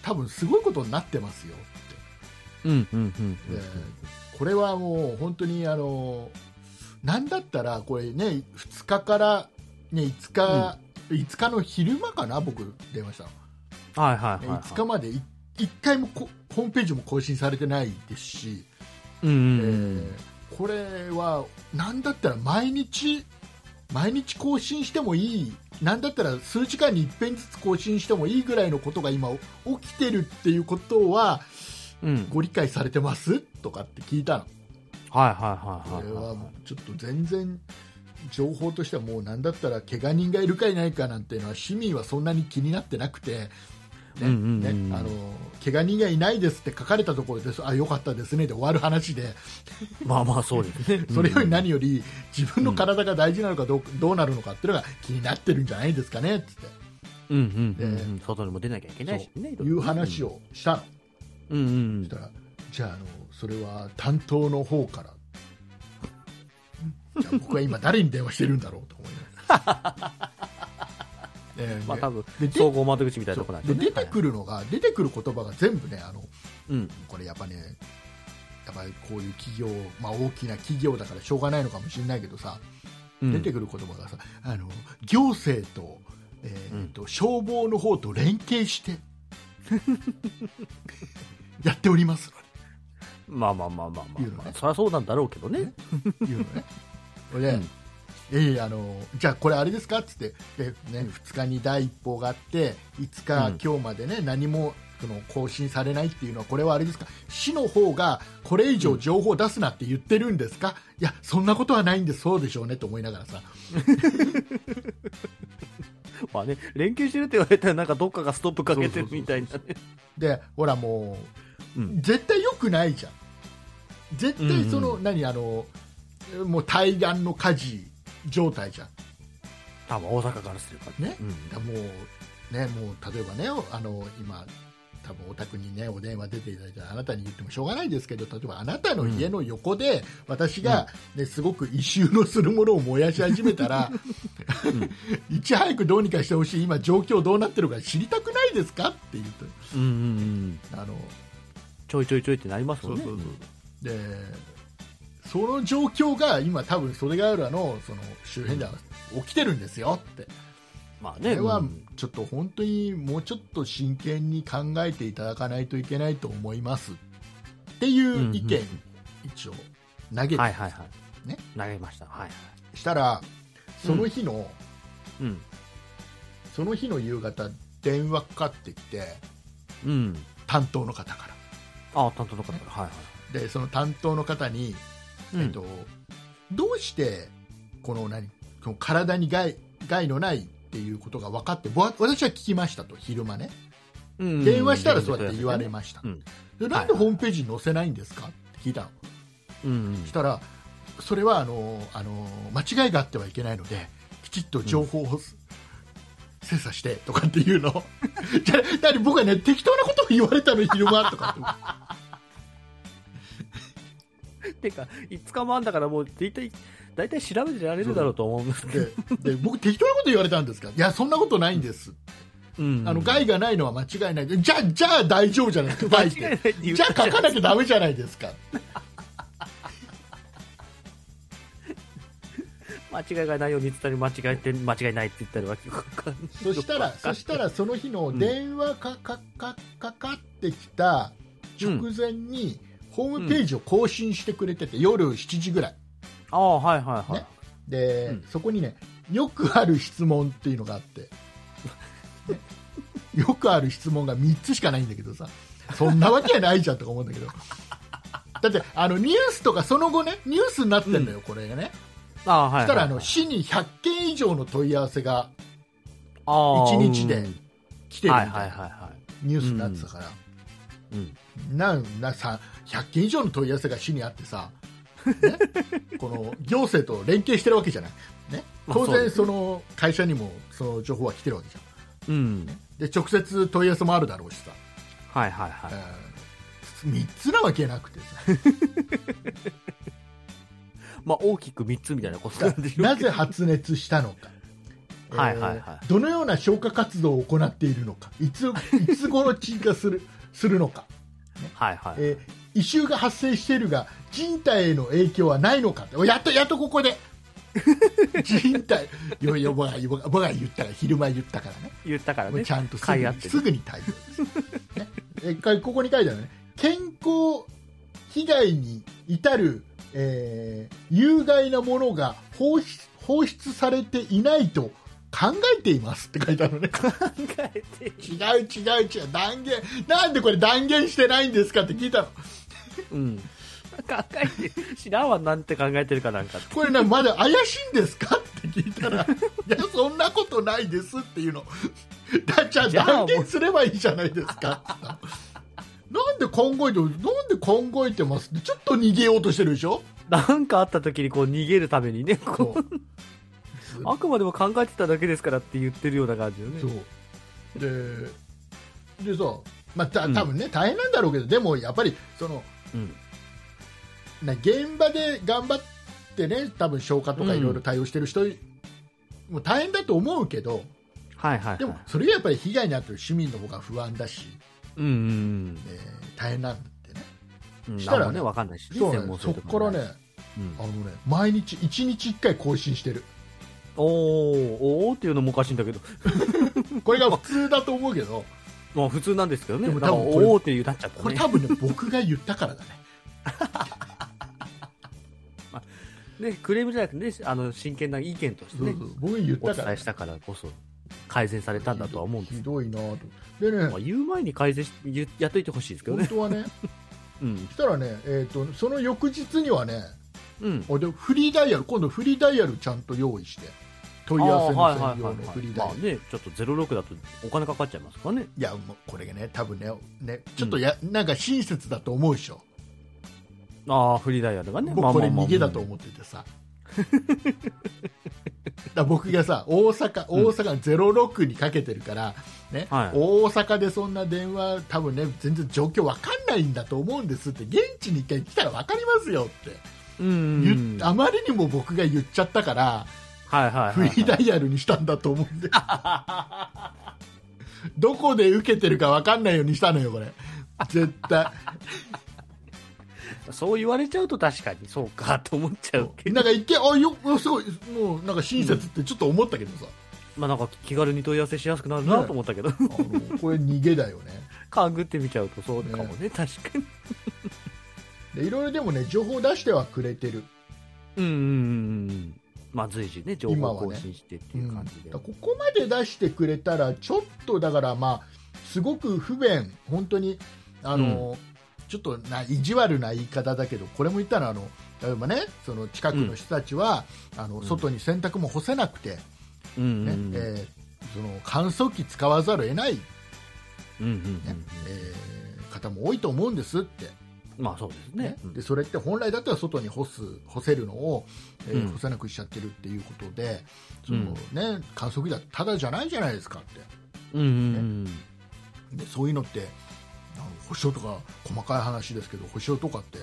多分すごいことになってますよってうんうんうんうんでこれはもう本当にあのなんだったらこれね2日から、ね、5日、5日の昼間かな僕電話したのはいはいはいはい。5日まで1回もこホームページも更新されてないですし、うんうんえうん。ーこれはなんだったら毎日毎日更新してもいいなんだったら数時間に一遍ずつ更新してもいいぐらいのことが今起きてるっていうことはうん。ご理解されてます？とかって聞いたのはいはいはいはい。これはちょっと全然情報としてはもうなんだったら怪我人がいるかいないかなんていうのは市民はそんなに気になってなくて、ね。うんうんうんあの怪我人がいないですって書かれたところです。あよかったですね。で終わる話で。まあまあそうですね。それより何より自分の体が大事なのかどうどうなるのかっていうのが気になってるんじゃないですかね。っつって。うんうんうんうん。外にも出なきゃいけないしね。いう話をしたの、うんうんそしたらじゃああのそれは担当の方から。じゃあ僕は今誰に電話してるんだろうと思いながらえーまあ多分で、で総合窓口みたいなとこなんででね。出てくるのが、出てくる言葉が全部ねあのうん。これやっぱねやっぱりこういう企業、まあ、大きな企業だからしょうがないのかもしれないけどさ、うん。出てくる言葉がさあの行政と,、えーと消防の方と連携して やっておりますまあまあまあまあまあまあ。そりゃそうなんだろうけどね。のいうのね これで、うんええあのじゃあこれあれですか？っつってで、ね2日に第一報があって5日、うん。今日までね何もその更新されないっていうのはこれはあれですか？市の方がこれ以上情報を出すなって言ってるんですか、いやそんなことはないんですそうでしょうねと思いながらさ。まあね、連携してるって言われたらなんかどっかがストップかけてるみたいなね。でほらもう。うん。絶対良くないじゃん。絶対その、うん。何あのもう対岸の火事状態じゃん。多分大阪からすればね。うん。だもうねもう例えばねあの今多分お宅にねお電話出ていただいたらあなたに言ってもしょうがないですけど例えばあなたの家の横で私が、ねすごく異臭のするものを燃やし始めたら、いち早くどうにかしてほしい。今状況どうなってるか知りたくないですか？って言ううんうんうん。とあのちょいちょいちょいってなりますもんね。そうそうそう。でその状況が今多分袖ヶ浦のその周辺では起きてるんですよって。まあねこれはうん。ちょっと本当にもうちょっと真剣に考えていただかないといけないと思いますっていう意見、うんうん一応投げて、はいはいはい。ね投げました。はいはい。したらその日の、うん。その日の夕方電話かかってきてうん。担当の方から。あ担当の方から。はいはい。でその担当の方に、うん。えっと、どうしてこの何この体に害害のないっていうことが分かってぼ私は聞きましたと昼間ね。うん。電話したらそうやって言われました、うん。でなんでホームページに載せないんですか？って聞いたの。うん。したらそれはあのあの間違いがあってはいけないのできちっと情報を、精査してとかっていうの。僕はね適当なことを言われたの昼間とかてか5日もあんだからもう大体大体調べてられるだろうと思うんですけど。でで僕適当なこと言われたんですか？いやそんなことないんです、うん。あの害がないのは間違いない。じゃあじゃあ大丈夫じゃないですか。じゃあ書かなきゃダメじゃないですか。間違いがないように言ったり間違えて間違いないって言ったりわけそしたらそしたらその日の電話かかかかかってきた直前に、ホームページを更新してくれてて、夜7時ぐらい。ああはいはいはい、ね。で、うん。そこにねよくある質問っていうのがあって、ね。よくある質問が3つしかないんだけどさ。そんなわけはないじゃんとか思うんだけど。だってあのニュースとかその後ねニュースになってんのよ、これがね。ああはいはいそしたらあの市に100件以上の問い合わせがああ1日でうん。来てるみたいな、はいはいはいはニュースになってたから、いうん。なんなさ100件以上の問い合わせが市にあってさ、ね、この行政と連携してるわけじゃない、ね、まあ当然その会社にもその情報は来てるわけじゃん。うん。で直接問い合わせもあるだろうしさ、はいはいはい。え3つなわけなくてさ。まあ大きく3つみたいなことなんでしょなぜ発熱したのか、はいはいはい。どのような消火活動を行っているのか。いついつ頃鎮火するするのか、はいはい。えー異臭が発生しているが人体への影響はないのかって。おやっとやっとここで。人体。いやいや僕が僕が言ったから昼間言ったからね。言ったからね。ちゃんとすぐにすぐに対応です、ね、えかここに書いてあるね。健康被害に至る、えー有害なものが放出放出されていないと考えていますって書いてあるのね。考えて違う違う違う。断言。なんでこれ断言してないんですかって聞いたのうん。考えて知らんわなんて考えてるかなんかこれねまだ怪しいんですかって聞いたら いやそんなことないですっていうの。だじゃあ断言すればいいじゃないですか。なんで考えてなんで考えてますってちょっと逃げようとしてるでしょ？なんかあった時にこう逃げるためにねこそう。う あくまでも考えてただけですからって言ってるような感じよね。そう。ででさ、まあ、たうん。多分ね、大変なんだろうけどでもやっぱりそのうんな現場で頑張ってね多分消火とかいろいろ対応してる人も大変だと思うけど、はいはいはい。でもそれはやっぱり被害に遭ってる市民の方が不安だし、うんうんえー大変なんだってね。うん。したらねなんもねわかんないしねそうねそともっからねうん。あのね毎日1日1回更新してる。おーおーっていうのもおかしいんだけど。これが普通だと思うけどまあ普通なんですけどね。でも多分おーっていうなっちゃったね。これ多分ね僕が言ったからだね。ねクレームじゃなくてねあの真剣な意見としてねそうそう僕が言っおたから。伝えしたからこそ改善されたんだとは思うんです。ひどいなと。でね、まあ、言う前に改善し言やっといてほしいですけどね。本当はね うん。そしたらね、えー、とその翌日にはねうん。おでフリーダイヤル今度フリーダイヤルちゃんと用意して問い合わせの専用のフリーダイヤルまあねちょっと06だとお金かかっちゃいますからね。いやもうこれがね多分ねねちょっとや、なんか親切だと思うでしょ。ああ、フリーダイヤルがね。僕これ逃げだと思っててさ。だ僕がさ大阪大阪の06にかけてるから、ねはい。大阪でそんな電話多分ね全然状況わかんないんだと思うんですって。現地に一回来たらわかりますよって。うんあまりにも僕が言っちゃったから、はいはいはい、フリーダイヤルにしたんだと思うんで。どこで受けてるかわかんないようにしたのよこれ。絶対。そう言われちゃうと確かにそうかと思っちゃうけど、なんか一見あよすごいもうなんか親切ってちょっと思ったけどさ、まあなんか気軽に問い合わせしやすくなるなと思ったけど、あのこれ逃げだよね。勘ぐってみちゃうとそうかもね、確かに。でいろいろでもね情報出してはくれてる。うんうんうんうん。まあ随時ね、情報更新してっていう感じで。だからここまで出してくれたらちょっとだからまあすごく不便。本当にあの、ちょっとな意地悪な言い方だけどこれも言ったらあの例えばねその近くの人たちは、あのん。外に洗濯も干せなくて、うんうんねうん。えーその乾燥機使わざるを得ない、ねうんうんうん。えー方も多いと思うんですって、まあそうですね。でそれって本来だったら外に干す干せるのを、えーうん。干せなくしちゃってるっていうことでその、ね、乾燥機だただじゃないじゃないですかって。うんうんでそういうのって保証とか細かい話ですけど保証とかって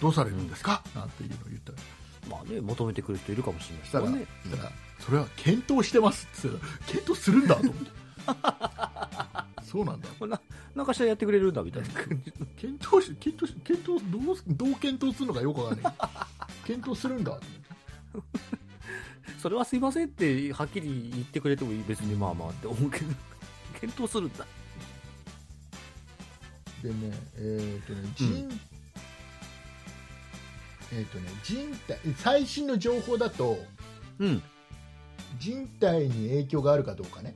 どうされるんですか、なんていうのを言ったら。うん。まあね、求めてくる人いるかもしれないそしたら。それは検討してますって言ったら検討するんだと思ってそうなんだななんかしらやってくれるんだみたいな。検討し検討し検討どうどう検討するのかよくわかんない 検討するんだそれはすいませんってはっきり言ってくれてもいい別にまあまあって思うけど、検討するんだ。でねえっ、とね人、えっ、とね人体最新の情報だとうん。人体に影響があるかどうかね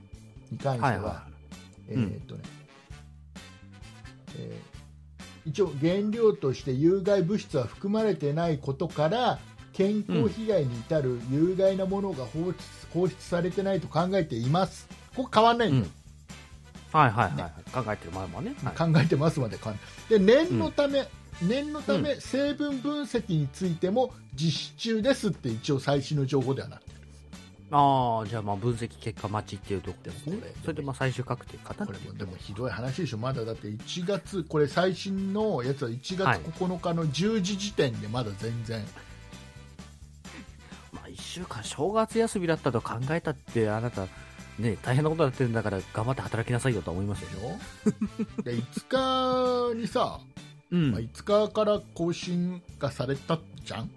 に関しては、はいはえーっとねえー一応原料として有害物質は含まれてないことから健康被害に至る有害なものが放出放出されてないと考えていますここ変わんないい。んだようん。はいはいはいはい。考えてる前もね。はい考えてますまで変わんないで念のため、念のため成分分析についても実施中ですって一応最新の情報ではなってるああ、じゃあまあ分析結果待ちっていうところですね。これ。それでまあ最終確定かなこれもでもひどい話でしょ。まだだって1月これ最新のやつは1はい月9日の10時時点でまだ全然、まあ1週間正月休みだったと考えたってあなたね大変なことになってるんだから頑張って働きなさいよとは思いますよ。でしょ？で5日にさ、うん。まあ、5日から更新がされたじゃん？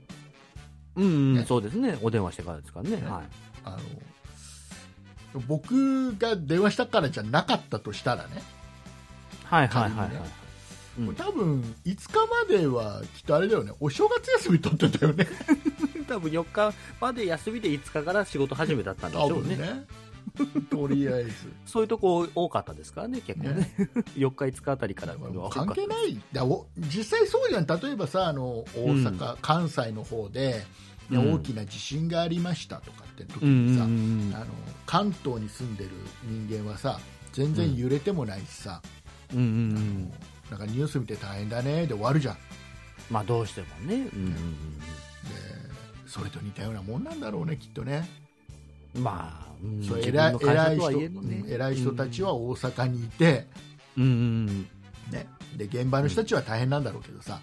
うん、うんね。そうですね。お電話してからですからねね。はいあの僕が電話したからじゃなかったとしたらね。はいはいはいはい、ね。うん。多分5日まではきっとあれだよね。お正月休み取ってたよね。多分4日まで休みで5日から仕事始めだったんでし多ょうね。分ね。とりあえず。そういうとこ多かったですからね結構ね。ね。4日5日あたりから関係ない。だお実際そうじゃん。例えばさあの大阪、関西の方で、ねうん。大きな地震がありましたとかって時うんうんにさ、うん。あの関東に住んでる人間はさ全然揺れてもないしさ、うん。うんうんなんかニュース見て大変だねで終わるじゃん。でまあどうしてもね。うんそれと似たようなもんなんだろうねきっとね、うんまあ、うん。そう自偉い偉い人偉い人たちは大阪にいて、うんうんうん。ね、で現場の人たちは大変なんだろうけどさ、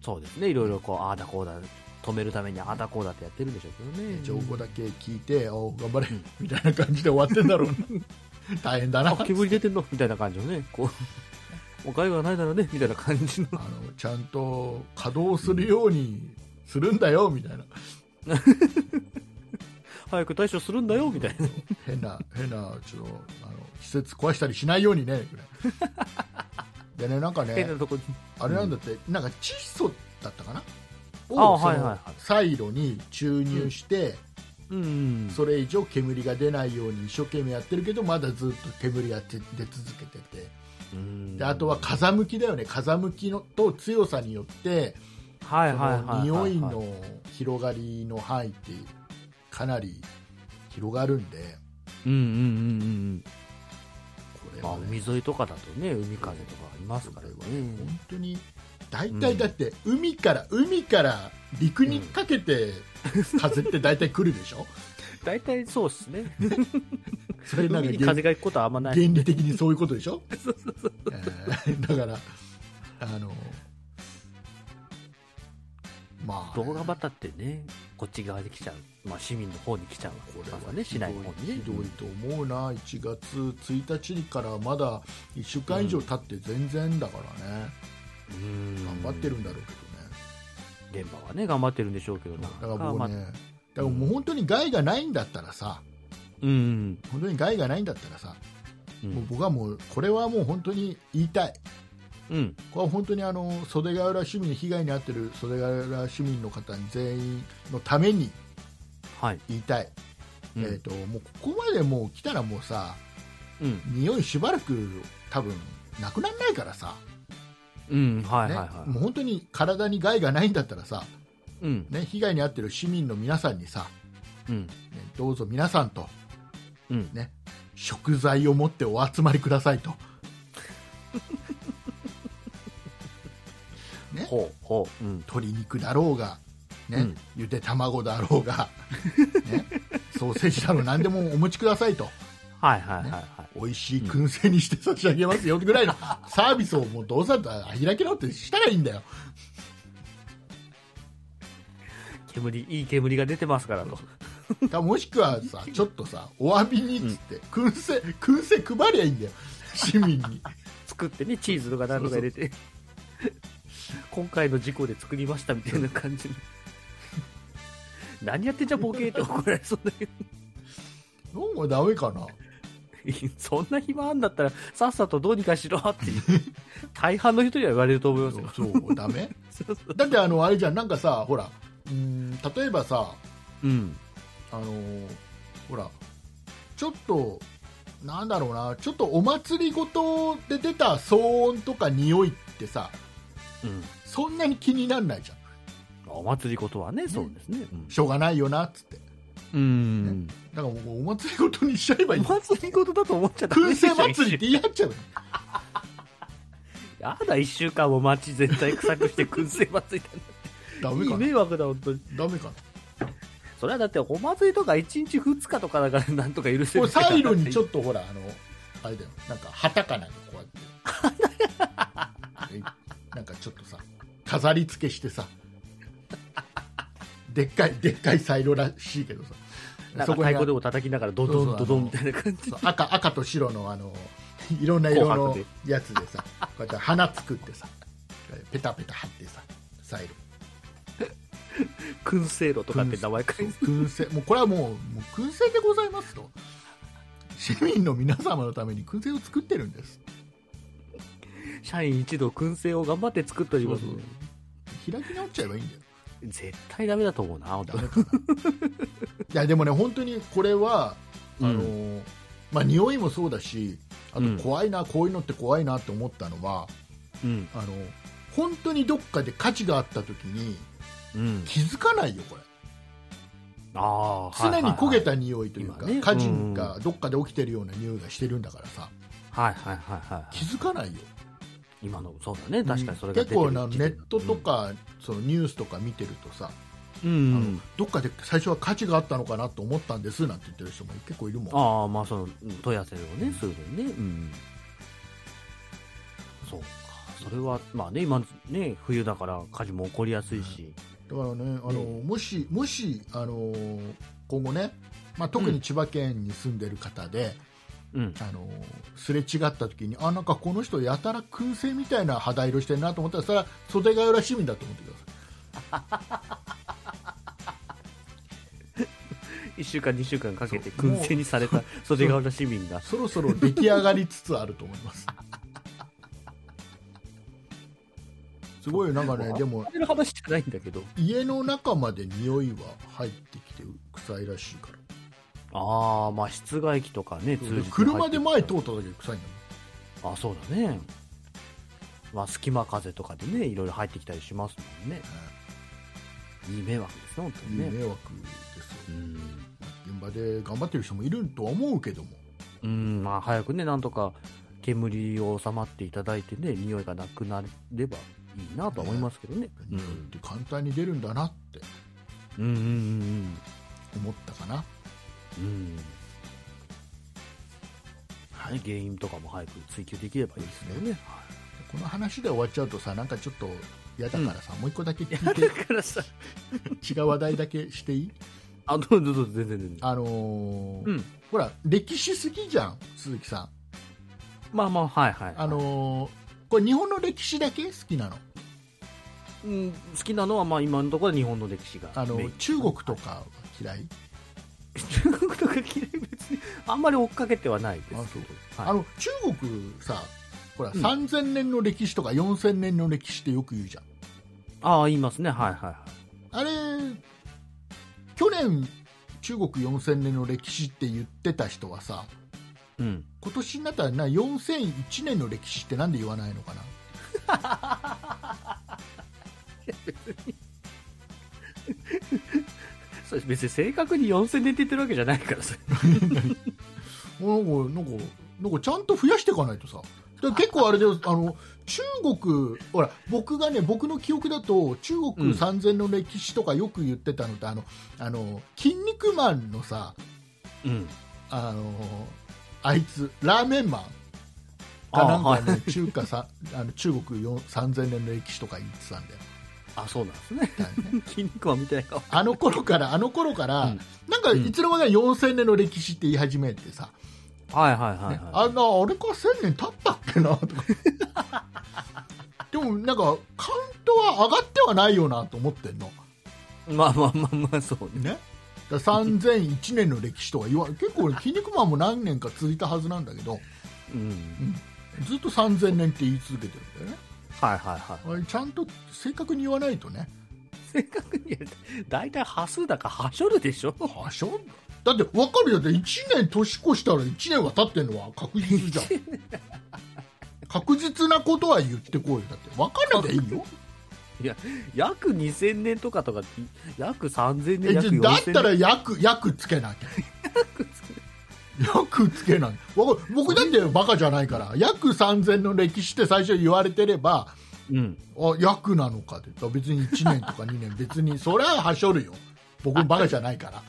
そうですね。いろいろこうああだこうだ止めるためにああだこうだってやってるんでしょうけどね。情報だけ聞いて、おう頑張れみたいな感じで終わってんだろうな。大変だな。あ煙出てんのみたいな感じのねこうおかゆがないだろうねみたいな感じのあのちゃんと稼働するようにするんだよみたいな早く対処するんだよみたいな変な変なちょっとあの施設壊したりしないようにねでねなんかねあれなんだって、なんか窒素だったかなあをそのサイロに注入して、それ以上煙が出ないように一生懸命やってるけどまだずっと煙が出出続けてて。うん。であとは風向きだよね。風向きのと強さによってはいそはい匂いの広がりの範囲ってかなり広がるんで。うんうんうんうんまあこれは、ね。海沿いとかだとね海風とかありますからね。本当に大体だって海から海から陸にかけて風って大体来るでしょ、大体そうですね。それなんか風が行くことはあんまない。原理的にそういうことでしょ？えーだからあのまあ動画バタってね、こっち側に来ちゃう。まあ市民の方に来ちゃう。これはまあね、市内の方にねひ。どいと思うな1月1日からまだ1週間以上経って全然だからね、うん頑張ってるんだろうけ現場はね、頑張ってるんでしょうけど、だから僕ね、だからもう本当に害がないんだったらさ。うん。本当に害がないんだったらさ、うん。もう僕はもうこれはもう本当に言いたい。うん。これは本当にあの袖ヶ浦市民被害に遭っている袖ヶ浦市民の方に全員のためにはい。言いたい、うん。えー、ともうここまでもう来たらもうさうん。匂いしばらく多分なくならないからさ、うん。はいねはいはもう本当に体に害がないんだったらさ、い。うん。ね、被害に遭っている市民の皆さんにさ、うん。ね、どうぞ皆さんと、うん。ね、食材を持ってお集まりくださいと、ね、ほうほう。うん。鶏肉だろうが、ねうんゆで卵だろうが、ね、ソーセージだろう何でもお持ちくださいとはいはいはいはい。美味しい燻製にして差し上げますよぐらいのサービスをもうどうせだったら開き直ってしたらいいんだよ煙、いい煙が出てますからと。かもしくはさちょっとさお詫びにっつって、燻製燻製配りゃいいんだよ市民に作ってね、チーズとかなんとか入れて。今回の事故で作りましたみたいな感じの。何やってんじゃボケーって怒られそうだけど。なんかダメかな？そんな暇あんだったら、さっさとどうにかしろっていう。大半の人には言われると思いますよ。そうダメ？だってあのあれじゃんなんかさほらうーん例えばさうん。あのーほらちょっとなんだろうなちょっとお祭りごとで出た騒音とか匂いってさうん。そんなに気にならないじゃんお祭りことはね、そうですね。しょうがないよなっつってうん。だからお祭りごとにしちゃえばいい。お祭りことだと思っちゃダメ燻製祭りって言い張っちゃうのやだ、一週間も街全体臭くして燻製祭りなんて。かな。迷惑だ、本当に。ダメかな。それはだって、お祭りとか1日2日とかだから、なんとか許せるサイロにちょっっとほらあのあれだよ。なんか旗かなんかこうやって。え なんかちょっとさ飾り付けしてさ。でっかいでっかいサイロらしいけどさ。と、なんかそこに太鼓でも叩きながら、ドドンドドンみたいな感じ赤赤と白のあのいろんな色の紅やつで。さこうやって花作ってさペタペタ貼ってさサイロ燻製炉とかって名前書いて。燻製。もうこれはもうもう燻製でございますと。市民の皆様のために燻製を作ってるんです。社員一同燻製を頑張って作っておりますそうそう。開き直っちゃえばいいんだよ絶対ダメだと思うな いやでもね本当にこれはあの、うまあ匂いもそうだしあうん。と怖いな、こういうのって怖いなって思ったのはうん。あの本当にどっかで火事があった時にうん。気づかないよこれ。ああ常に焦げたた匂いというか、今ね。火事がどっかで起きてるような匂いがしてるんだからさ。はいはいはいはい。気づかないよ今のそうだね。確かにそれが結構なネットとか、そのニュースとか見てるとさ、うん、どっかで最初は火事があったのかなと思ったんですなんて言ってる人も結構いるもんああまあそのうん問い合わせをねするのにね。うん。そうか。それはまあね今ね冬だから火事も起こりやすいし、だからねあの、ねもしもしあの今後ね、まあ、特に千葉県に住んでる方で、うんあのすれ違った時にあなんかこの人やたら燻製みたいな肌色してるなと思ったらそれは袖ヶ浦市民だと思ってくださ1 週間2週間かけて燻製にされた袖ヶ浦市民が。いそろそろ出来上がりつつあると思いますすごいなんかねでもそれの話じゃないんだけど家の中まで匂いは入ってきて臭いらしいからああまあ室外機とかね通じて車で前通っっただけで臭いんだもんあそうだね。まあ隙間風とかでねいろいろ入ってきたりしますもんね。いい迷惑ですね本当いいにね迷惑ですようん。現場で頑張ってる人もいるとは思うけども。うんまあ早くねなんとか煙を収まっていただいてね匂いがなくなればいいなとは思いますけどね。うん。って簡単に出るんだなって。うんうんうん。思ったかな、うん。うん。はいね、原因とかも早く追求できればいいですけどね。この話で終わっちゃうとさなんかちょっと嫌だからさ、もう一個だけ聞いだてからさ、違う話題だけしていい？あ、どうぞどうぞ、全然全然。あのーうん。ほら歴史好きじゃん鈴木さんまあまあ、はいはい。あのーこれ日本の歴史だけ好きなの？うん、好きなのは、まあ今のところは日本の歴史があの。中国とかは嫌い？中国とか嫌い別に、あんまり追っかけてはないです。あそうはいあの中国さほら、うん3000年の歴史とか4000年の歴史ってよく言うじゃんああ、言いますね。はいはいはい。あれ去年中国4000年の歴史って言ってた人はさうん。今年になったらな4001年の歴史ってなんで言わないのかな？それ別に正確に4000年って言ってるわけじゃないからさ。なんかなんかなんかちゃんと増やしていかないとさ。結構あれだよ。あの中国ほら僕がね僕の記憶だと中国うん。3000の歴史とかよく言ってたのって、あのあの筋肉マンのさうん。あのあいつラーメンマン。かなんかね、中華さあの中国よん3000年の歴史とか言ってたんだよあ、そうなんですね。筋肉マンみたいな。あの頃からあの頃から、うんなんかいつの間にか4000年の歴史って言い始めてさ、はいはいはい、ねはい。あなあれから1000年経ったっけなとか でもなんかカウントは上がってはないよなと思ってんのまあまあまあまあ、そうね。ねだから3001年の歴史とか言わ結構筋肉マンも何年か続いたはずなんだけどうん。ずっと3000年って言い続けてるんだよねはいはいはい。ちゃんと正確に言わないとね。正確に言うと、大体端数だからはしょるでしょ。はしょだって分かるよだって1年年越したら1年は経ってんのは確実じゃん。確実なことは言ってこいよ。だって分かんなきゃいいよ。約2000年とかとか、約3000年、え約4000年。だったら約約つけなきゃ 約つけない。僕だってバカじゃないから。約3000の歴史って最初言われてればうん。あ約なのかって別に1年とか2年。別にそれははしょるよ。僕もバカじゃないから。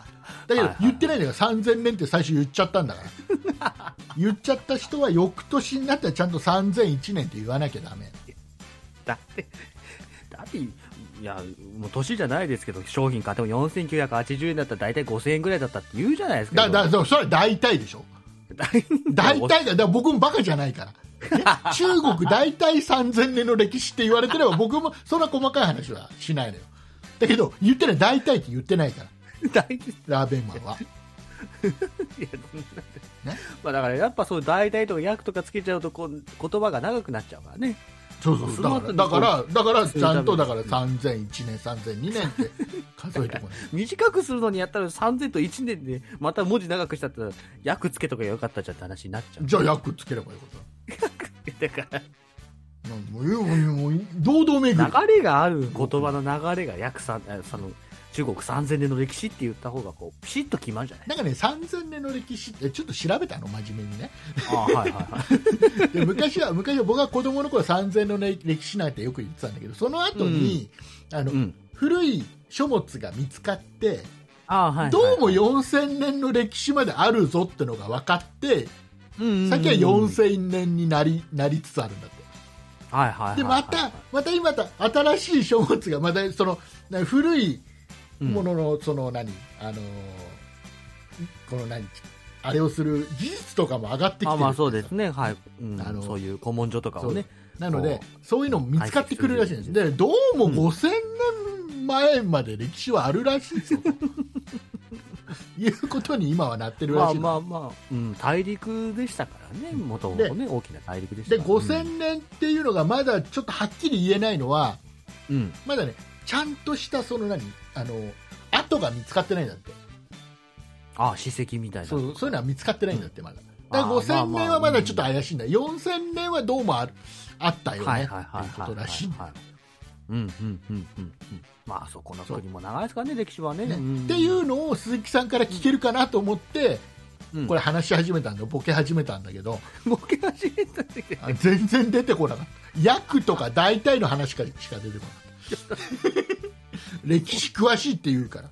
だけど言ってないんだから。3000年って最初言っちゃったんだから。言っちゃった人は翌年になったらちゃんと3001年って言わなきゃダメ。だって、だって、いや、もう年じゃないですけど、商品買っても4980円だったら大体5000円ぐらいだったって言うじゃないですか。だだだそれは大体でしょ。大体だだ僕もバカじゃないから。え 中国大体3000年の歴史って言われてれば僕もそんな細かい話はしないのよ。だけど言ってない大体って言ってないから。大体。ラーベンマンは。いやね？まあだからやっぱそう大体とか訳とかつけちゃうとこう言葉が長くなっちゃうからね。そうそう。だからだからだからちゃんとだから3001年3002年って数えてこない短くするのにやったら3000と1年でまた文字長くしたったら訳つけとかよかったじゃんって話になっちゃう。じゃあ約つければいいことだから。だなんもうもう堂々巡り流れがある言葉の流れが約さその中国3000年の歴史って言った方がこうピシッと決まるじゃないなんかね3000年の歴史ってちょっと調べたの？真面目にねあはいはいはい。で昔は昔は僕は子供の頃3000のね歴史なんてよく言ってたんだけどその後に、あのうん。古い書物が見つかってあはい、はい。どうも4000年の歴史まであるぞってのが分かってうんうんうん、先は4000年になりなりつつあるんだってはいはい。でまたまた今た新しい書物がまたそのな古いうんもののその何あのーこの何あれをする技術とかも上がってきてるあまあそうですね、はい、うん。あのそういう古文書とかをね、なのでこそういうのも見つかってくるらしいんです。でどうも5000年前まで歴史はあるらしいぞ。と いうことに今はなってるまあらしいまあまあ、うん、大陸でしたからね、もともとね、大きな大陸でしたでから。5000年っていうのがまだちょっとはっきり言えないのはうん、まだねちゃんとしたその何あの跡が見つかってないんだって。あ史跡みたいな。そうそういうのは見つかってないんだってまだ。だからあー5000年はまだちょっとまあ怪しいんだ。4000年はどうもあるあったよはいねってはいはいいうはい。ことらしいん。うんうんうんうんうん。まあそこの国も長いですからね、歴史はね。ね。うん。っていうのを鈴木さんから聞けるかなと思って、うん。これ話し始めたんだ。ボケ始めたんだけど。ボケ始めたんだけど。あ全然出てこなかった。役とか大体の話しかしか出てこない 歴史詳しいって言うから。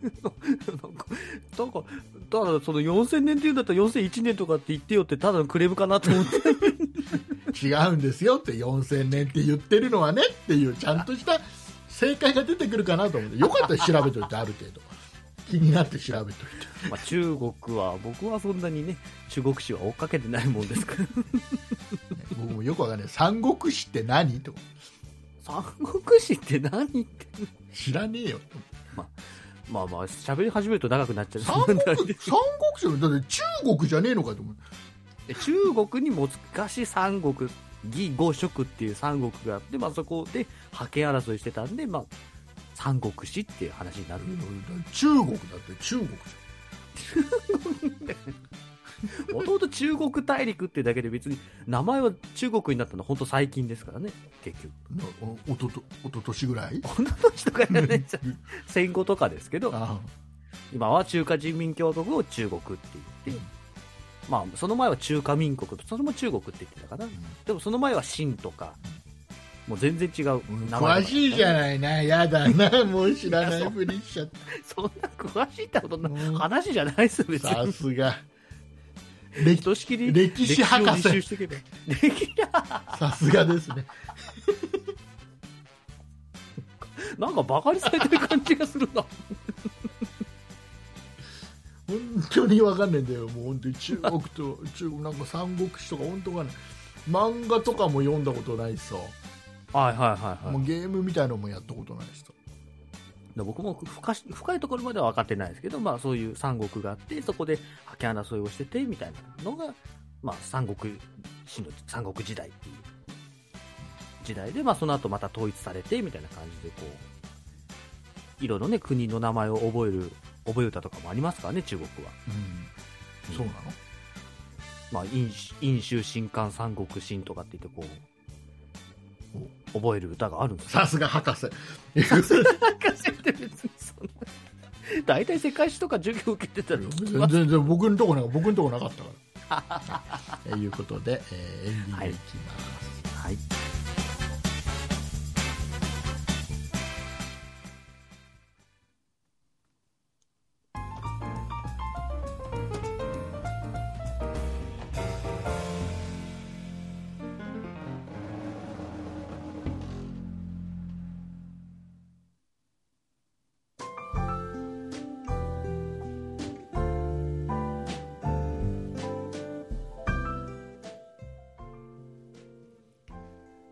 なんか、だからその4000年っていうんだったら4001年とかって言ってよってただのクレームかなと思って。違うんですよって4000年って言ってるのはねっていうちゃんとした正解が出てくるかなと思って。よかったら調べといてある程度。気になって調べといて。まあ中国は、僕はそんなにね、中国史は追っかけてないもんですから。僕もよくわかんない。三国志って何と三国史って何って。知らねえよまあまあ、喋り始めると長くなっちゃう。三国三国志だって中国じゃねえのかと思うで中国に昔三国義五色っていう三国があって、まあ、そこで覇権争いしてたんで、まあ、三国志っていう話になる、中国だって中国 もともと中国大陸っていうだけで別に名前は中国になったのは本当最近ですからね結局。おおととおととしぐらい？女の人とかじゃね 戦後とかですけどあ今は中華人民共和国を中国って言って、まあ、その前は中華民国それも中国って言ってたかな。でもその前は清とかもう全然違う名前詳しいじゃないな。やだな。もう知らないふりしちゃっ そんな詳しいってことなうん。話じゃないですよ、別たさに。すが歴ひとしきり歴史博士。さすがですね。なんかバカにされてる感じがするな。本当にわかんないんだよ。もう本当に中国と中国なんか三国志とか本当わかんない。漫画とかも読んだことないしさ、はいはいはいはい。もうゲームみたいのもやったことないしさ僕も深し深いところまでは分かってないですけど、まあそういう三国があって、そこで覇権争いをしててみたいなのが、まあ三国史の三国時代っていう時代で、まあその後また統一されてみたいな感じで、こう、いろいろね、国の名前を覚える、覚え歌とかもありますからね、中国は。うん。そうなの？まあ、飲酒飲酒新刊三国新とかって言ってこう覚える歌があるんですよ。さすが博士。博士って別にそんな。大体世界史とか授業受けてたら全然全然僕のとこな僕のとこなかったから。と いうことで、えーエンディングいきます、はい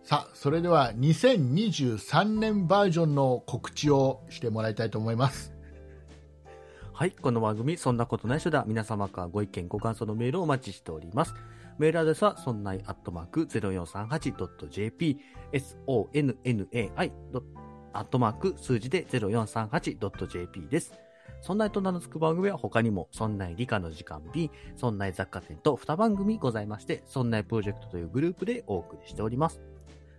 さあそれでは2023年バージョンの告知をしてもらいたいと思いますはい。この番組、そんなことない人だ。皆様からご意見、ご感想のメールをお待ちしております。メールアドレスは、そんないアットマーク 0438.jp、sonnai アットマーク数字で 0438.jp です。そんないと名の付く番組は他にも、そんない理科の時間 B、そんない雑貨店と2番組ございまして、そんないプロジェクトというグループでお送りしております。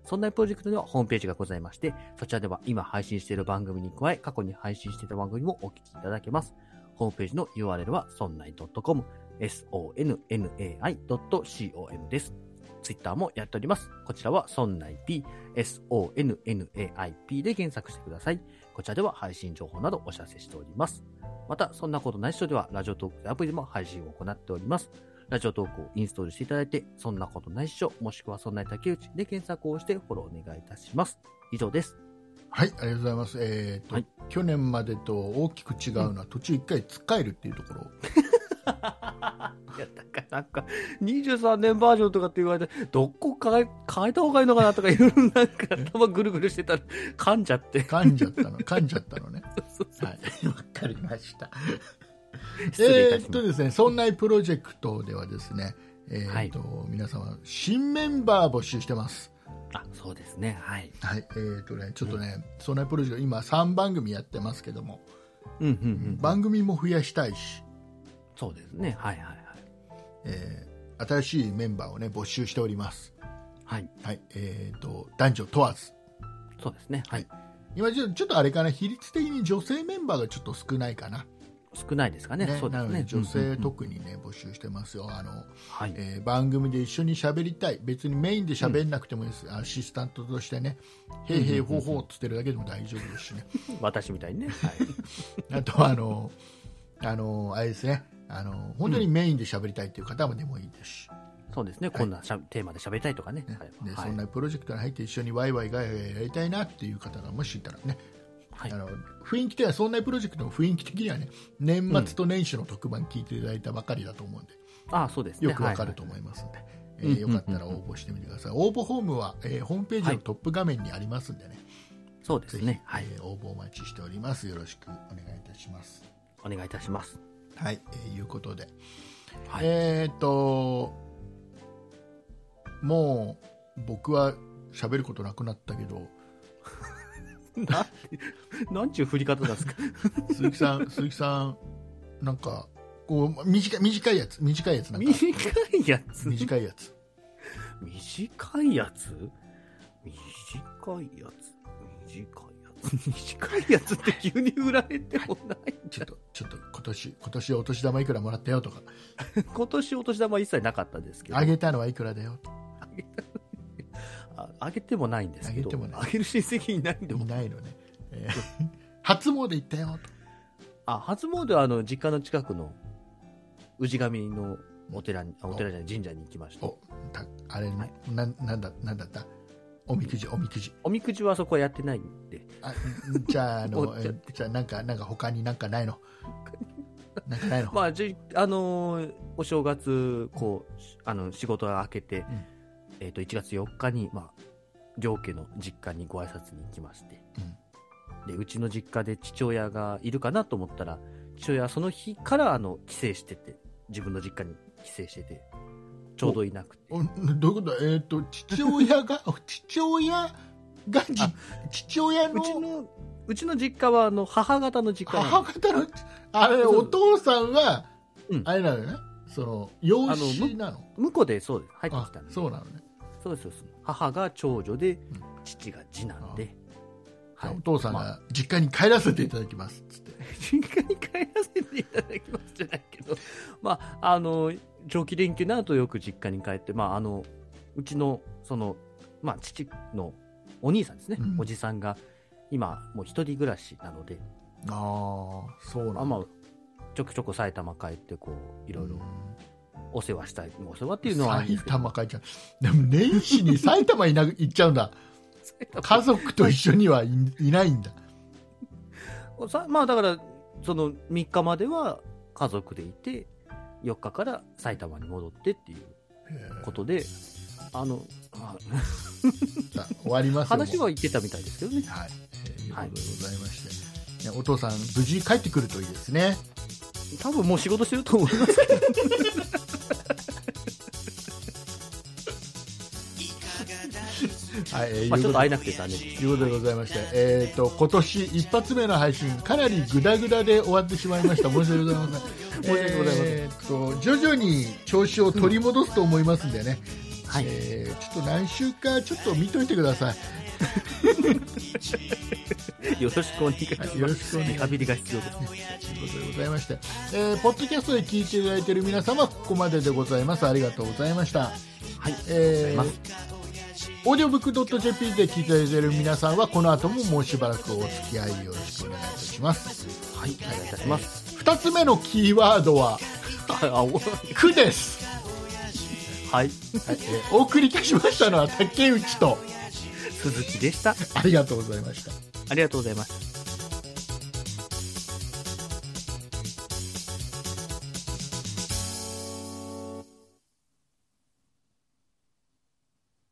そんなプロジェクトにはホームページがございまして、そちらでは今配信している番組に加え、過去に配信していた番組もお聞きいただけます。ホームページの URL は sonnai.com、sonnai.com です。ツイッターもやっております。こちらは sonnaip、sonnaip で検索してください。こちらでは配信情報などお知らせしております。また、そんなことない人では、ラジオトークアプリでも配信を行っております。ラジオトークをインストールしていただいて、そんなことないっしょ、もしくはそんな竹内で検索をしてフォローお願いいたします。以上です。はいありがとうございます。えーと、はい。去年までと大きく違うのは、途中一回つっかえるっていうところ。いや、だからなんか、23年バージョンとかって言われて、どこ変え、変えた方がいいのかなとかいろいろなんか頭ぐるぐるしてたら、噛んじゃって。噛んじゃったの噛んじゃったのね。はい。わかりました えっとですね、そんなプロジェクトではですね、えーっと皆様新メンバー募集してます。た。あ、そうですね。はい。はい、えーっとねちょっとね、そんなプロジェクト今3番組やってますけども、うんうんうん。番組も増やしたいし、そうですね。はいはいはい。えー新しいメンバーをね募集しております。はい。はい、えーっと男女問わず。そうですね。はい。今ちょちょっとあれかな比率的に女性メンバーがちょっと少ないかな。少ないですかね。そうですね。女性うんうんうん特にね、募集してますよ。あの、はい。えー番組で一緒に喋りたい。別にメインで喋んなくてもいいです。アシスタントとしてね、へいへいほうほうっつってるだけでも大丈夫ですしね。私みたいにね。はい。あとはあの、あの、あれですね。あの、本当にメインで喋りたいっていう方もでもいいですし。そうですね。こんなしゃテーマで喋りたいとかね。ねはいそんなプロジェクトに入って一緒にワイワイガヤガヤやりたいなっていう方がもしいたらね、はい。あの雰囲気的にはそんなプロジェクトの雰囲気的にはね年末と年始の特番聞いていただいたばかりだと思うんで、ああ、そうですね。よくわかるはいと思いますんで、えうんーよかったら応募してみてください、応募フォームは、えーホームページのトップ画面にありますんでね、そうですね。はい。えー応募お待ちしております。よろしくお願いいたします。お願いいたします。はい、えーいうことで、はい。えーっともう僕は喋ることなくなったけどななんちゅう振り方なんですか？鈴木さん、鈴木さん、なんか、こう、短い、短いやつ、短いやつ、なんか、短いやつ？短いやつ。短いやつ？短いやつ？短いやつ短いやつって急に売られてもない。ちょっと、ちょっと、今年、今年お年玉いくらもらったよとか、今年お年玉一切なかったですけど。あげたのはいくらだよとあげたああげてもないんですけど。あげてもないあげる親戚いないんでもい。ないのね。えー 初詣行ったよと。あ、初詣はあの、実家の近くの氏神のお寺に、あお寺じゃない、神社に行きました。あれ、はいな、なんだ、なんだった？おみくじ、おみくじ。おみくじはそこはやってないんで。あじゃあ、あの、じゃあ、なんか、なんか他になんかないの？なんかないの、まあ、じあのーお正月、こう、しあの、仕事が明けて、んえっ、と、1月4日に、まあ、上家の実家にご挨拶に行きまして、で、うちの実家で父親がいるかなと思ったら、父親はその日から、あの、帰省してて、自分の実家に帰省してて、ちょうどいなくて。おどういうこと？えっ、と、父親が、父親が父親の？うちの、うちの実家は、あの、母方の実家母方の、あれ、お父さんは、うん。あれなのね、その、養子なの？向こうでそうです。入ってあきたんで。そうなのね。そうですそうです。母が長女でん、父が次男で、じゃあお父さんが実家に帰らせていただきます、つって。実家に帰らせていただきますじゃないけど、まあ、あの、長期連休になるとよく実家に帰って、まあ、あの、うちの、その、まあ、父のお兄さんですね、うん。おじさんが、今、もう一人暮らしなので、ああ、そうなんだ。あまあ、ちょくちょく埼玉帰って、こう、いろいろお世話したい、お世話っていうのは埼玉帰っちゃう。でも年始に埼玉いな行っちゃうんだ。家族と一緒にはいいないんだ。さまあだから、その3日までは家族でいて、4日から埼玉に戻ってっていうことで、あの、まあ、終わりますよ。話は言ってたみたいですけどね。はい。えーいうことでございまして、ねお父さん、無事帰ってくるといいですね。多分もう仕事してると思いますけど。はい、えーまあちょっと会えなくてて残念です。ということでございまして、えー、と今年一発目の配信、かなりグダグダで終わってしまいました、申し訳ございません。申し訳ございませんえーと徐々に調子を取り戻すと思いますんでね、はい。えーちょっと何週かちょっと見といてください。よろしくお願いします。よろしくお願リハビリが必要ですね。ということでございまして、えーポッドキャストで聞いていただいている皆様、ここまででございます。ありがとうございました。はい。えーオーディオブックドット JP で聞いていただいている皆さんは、この後ももうしばらくお付き合いよろしくお願いいたします。はい。お願いいたします。二つ目のキーワードは、くです。はい。はい、えーお送りいたしましたのは竹内と、鈴木でした。ありがとうございました。ありがとうございます。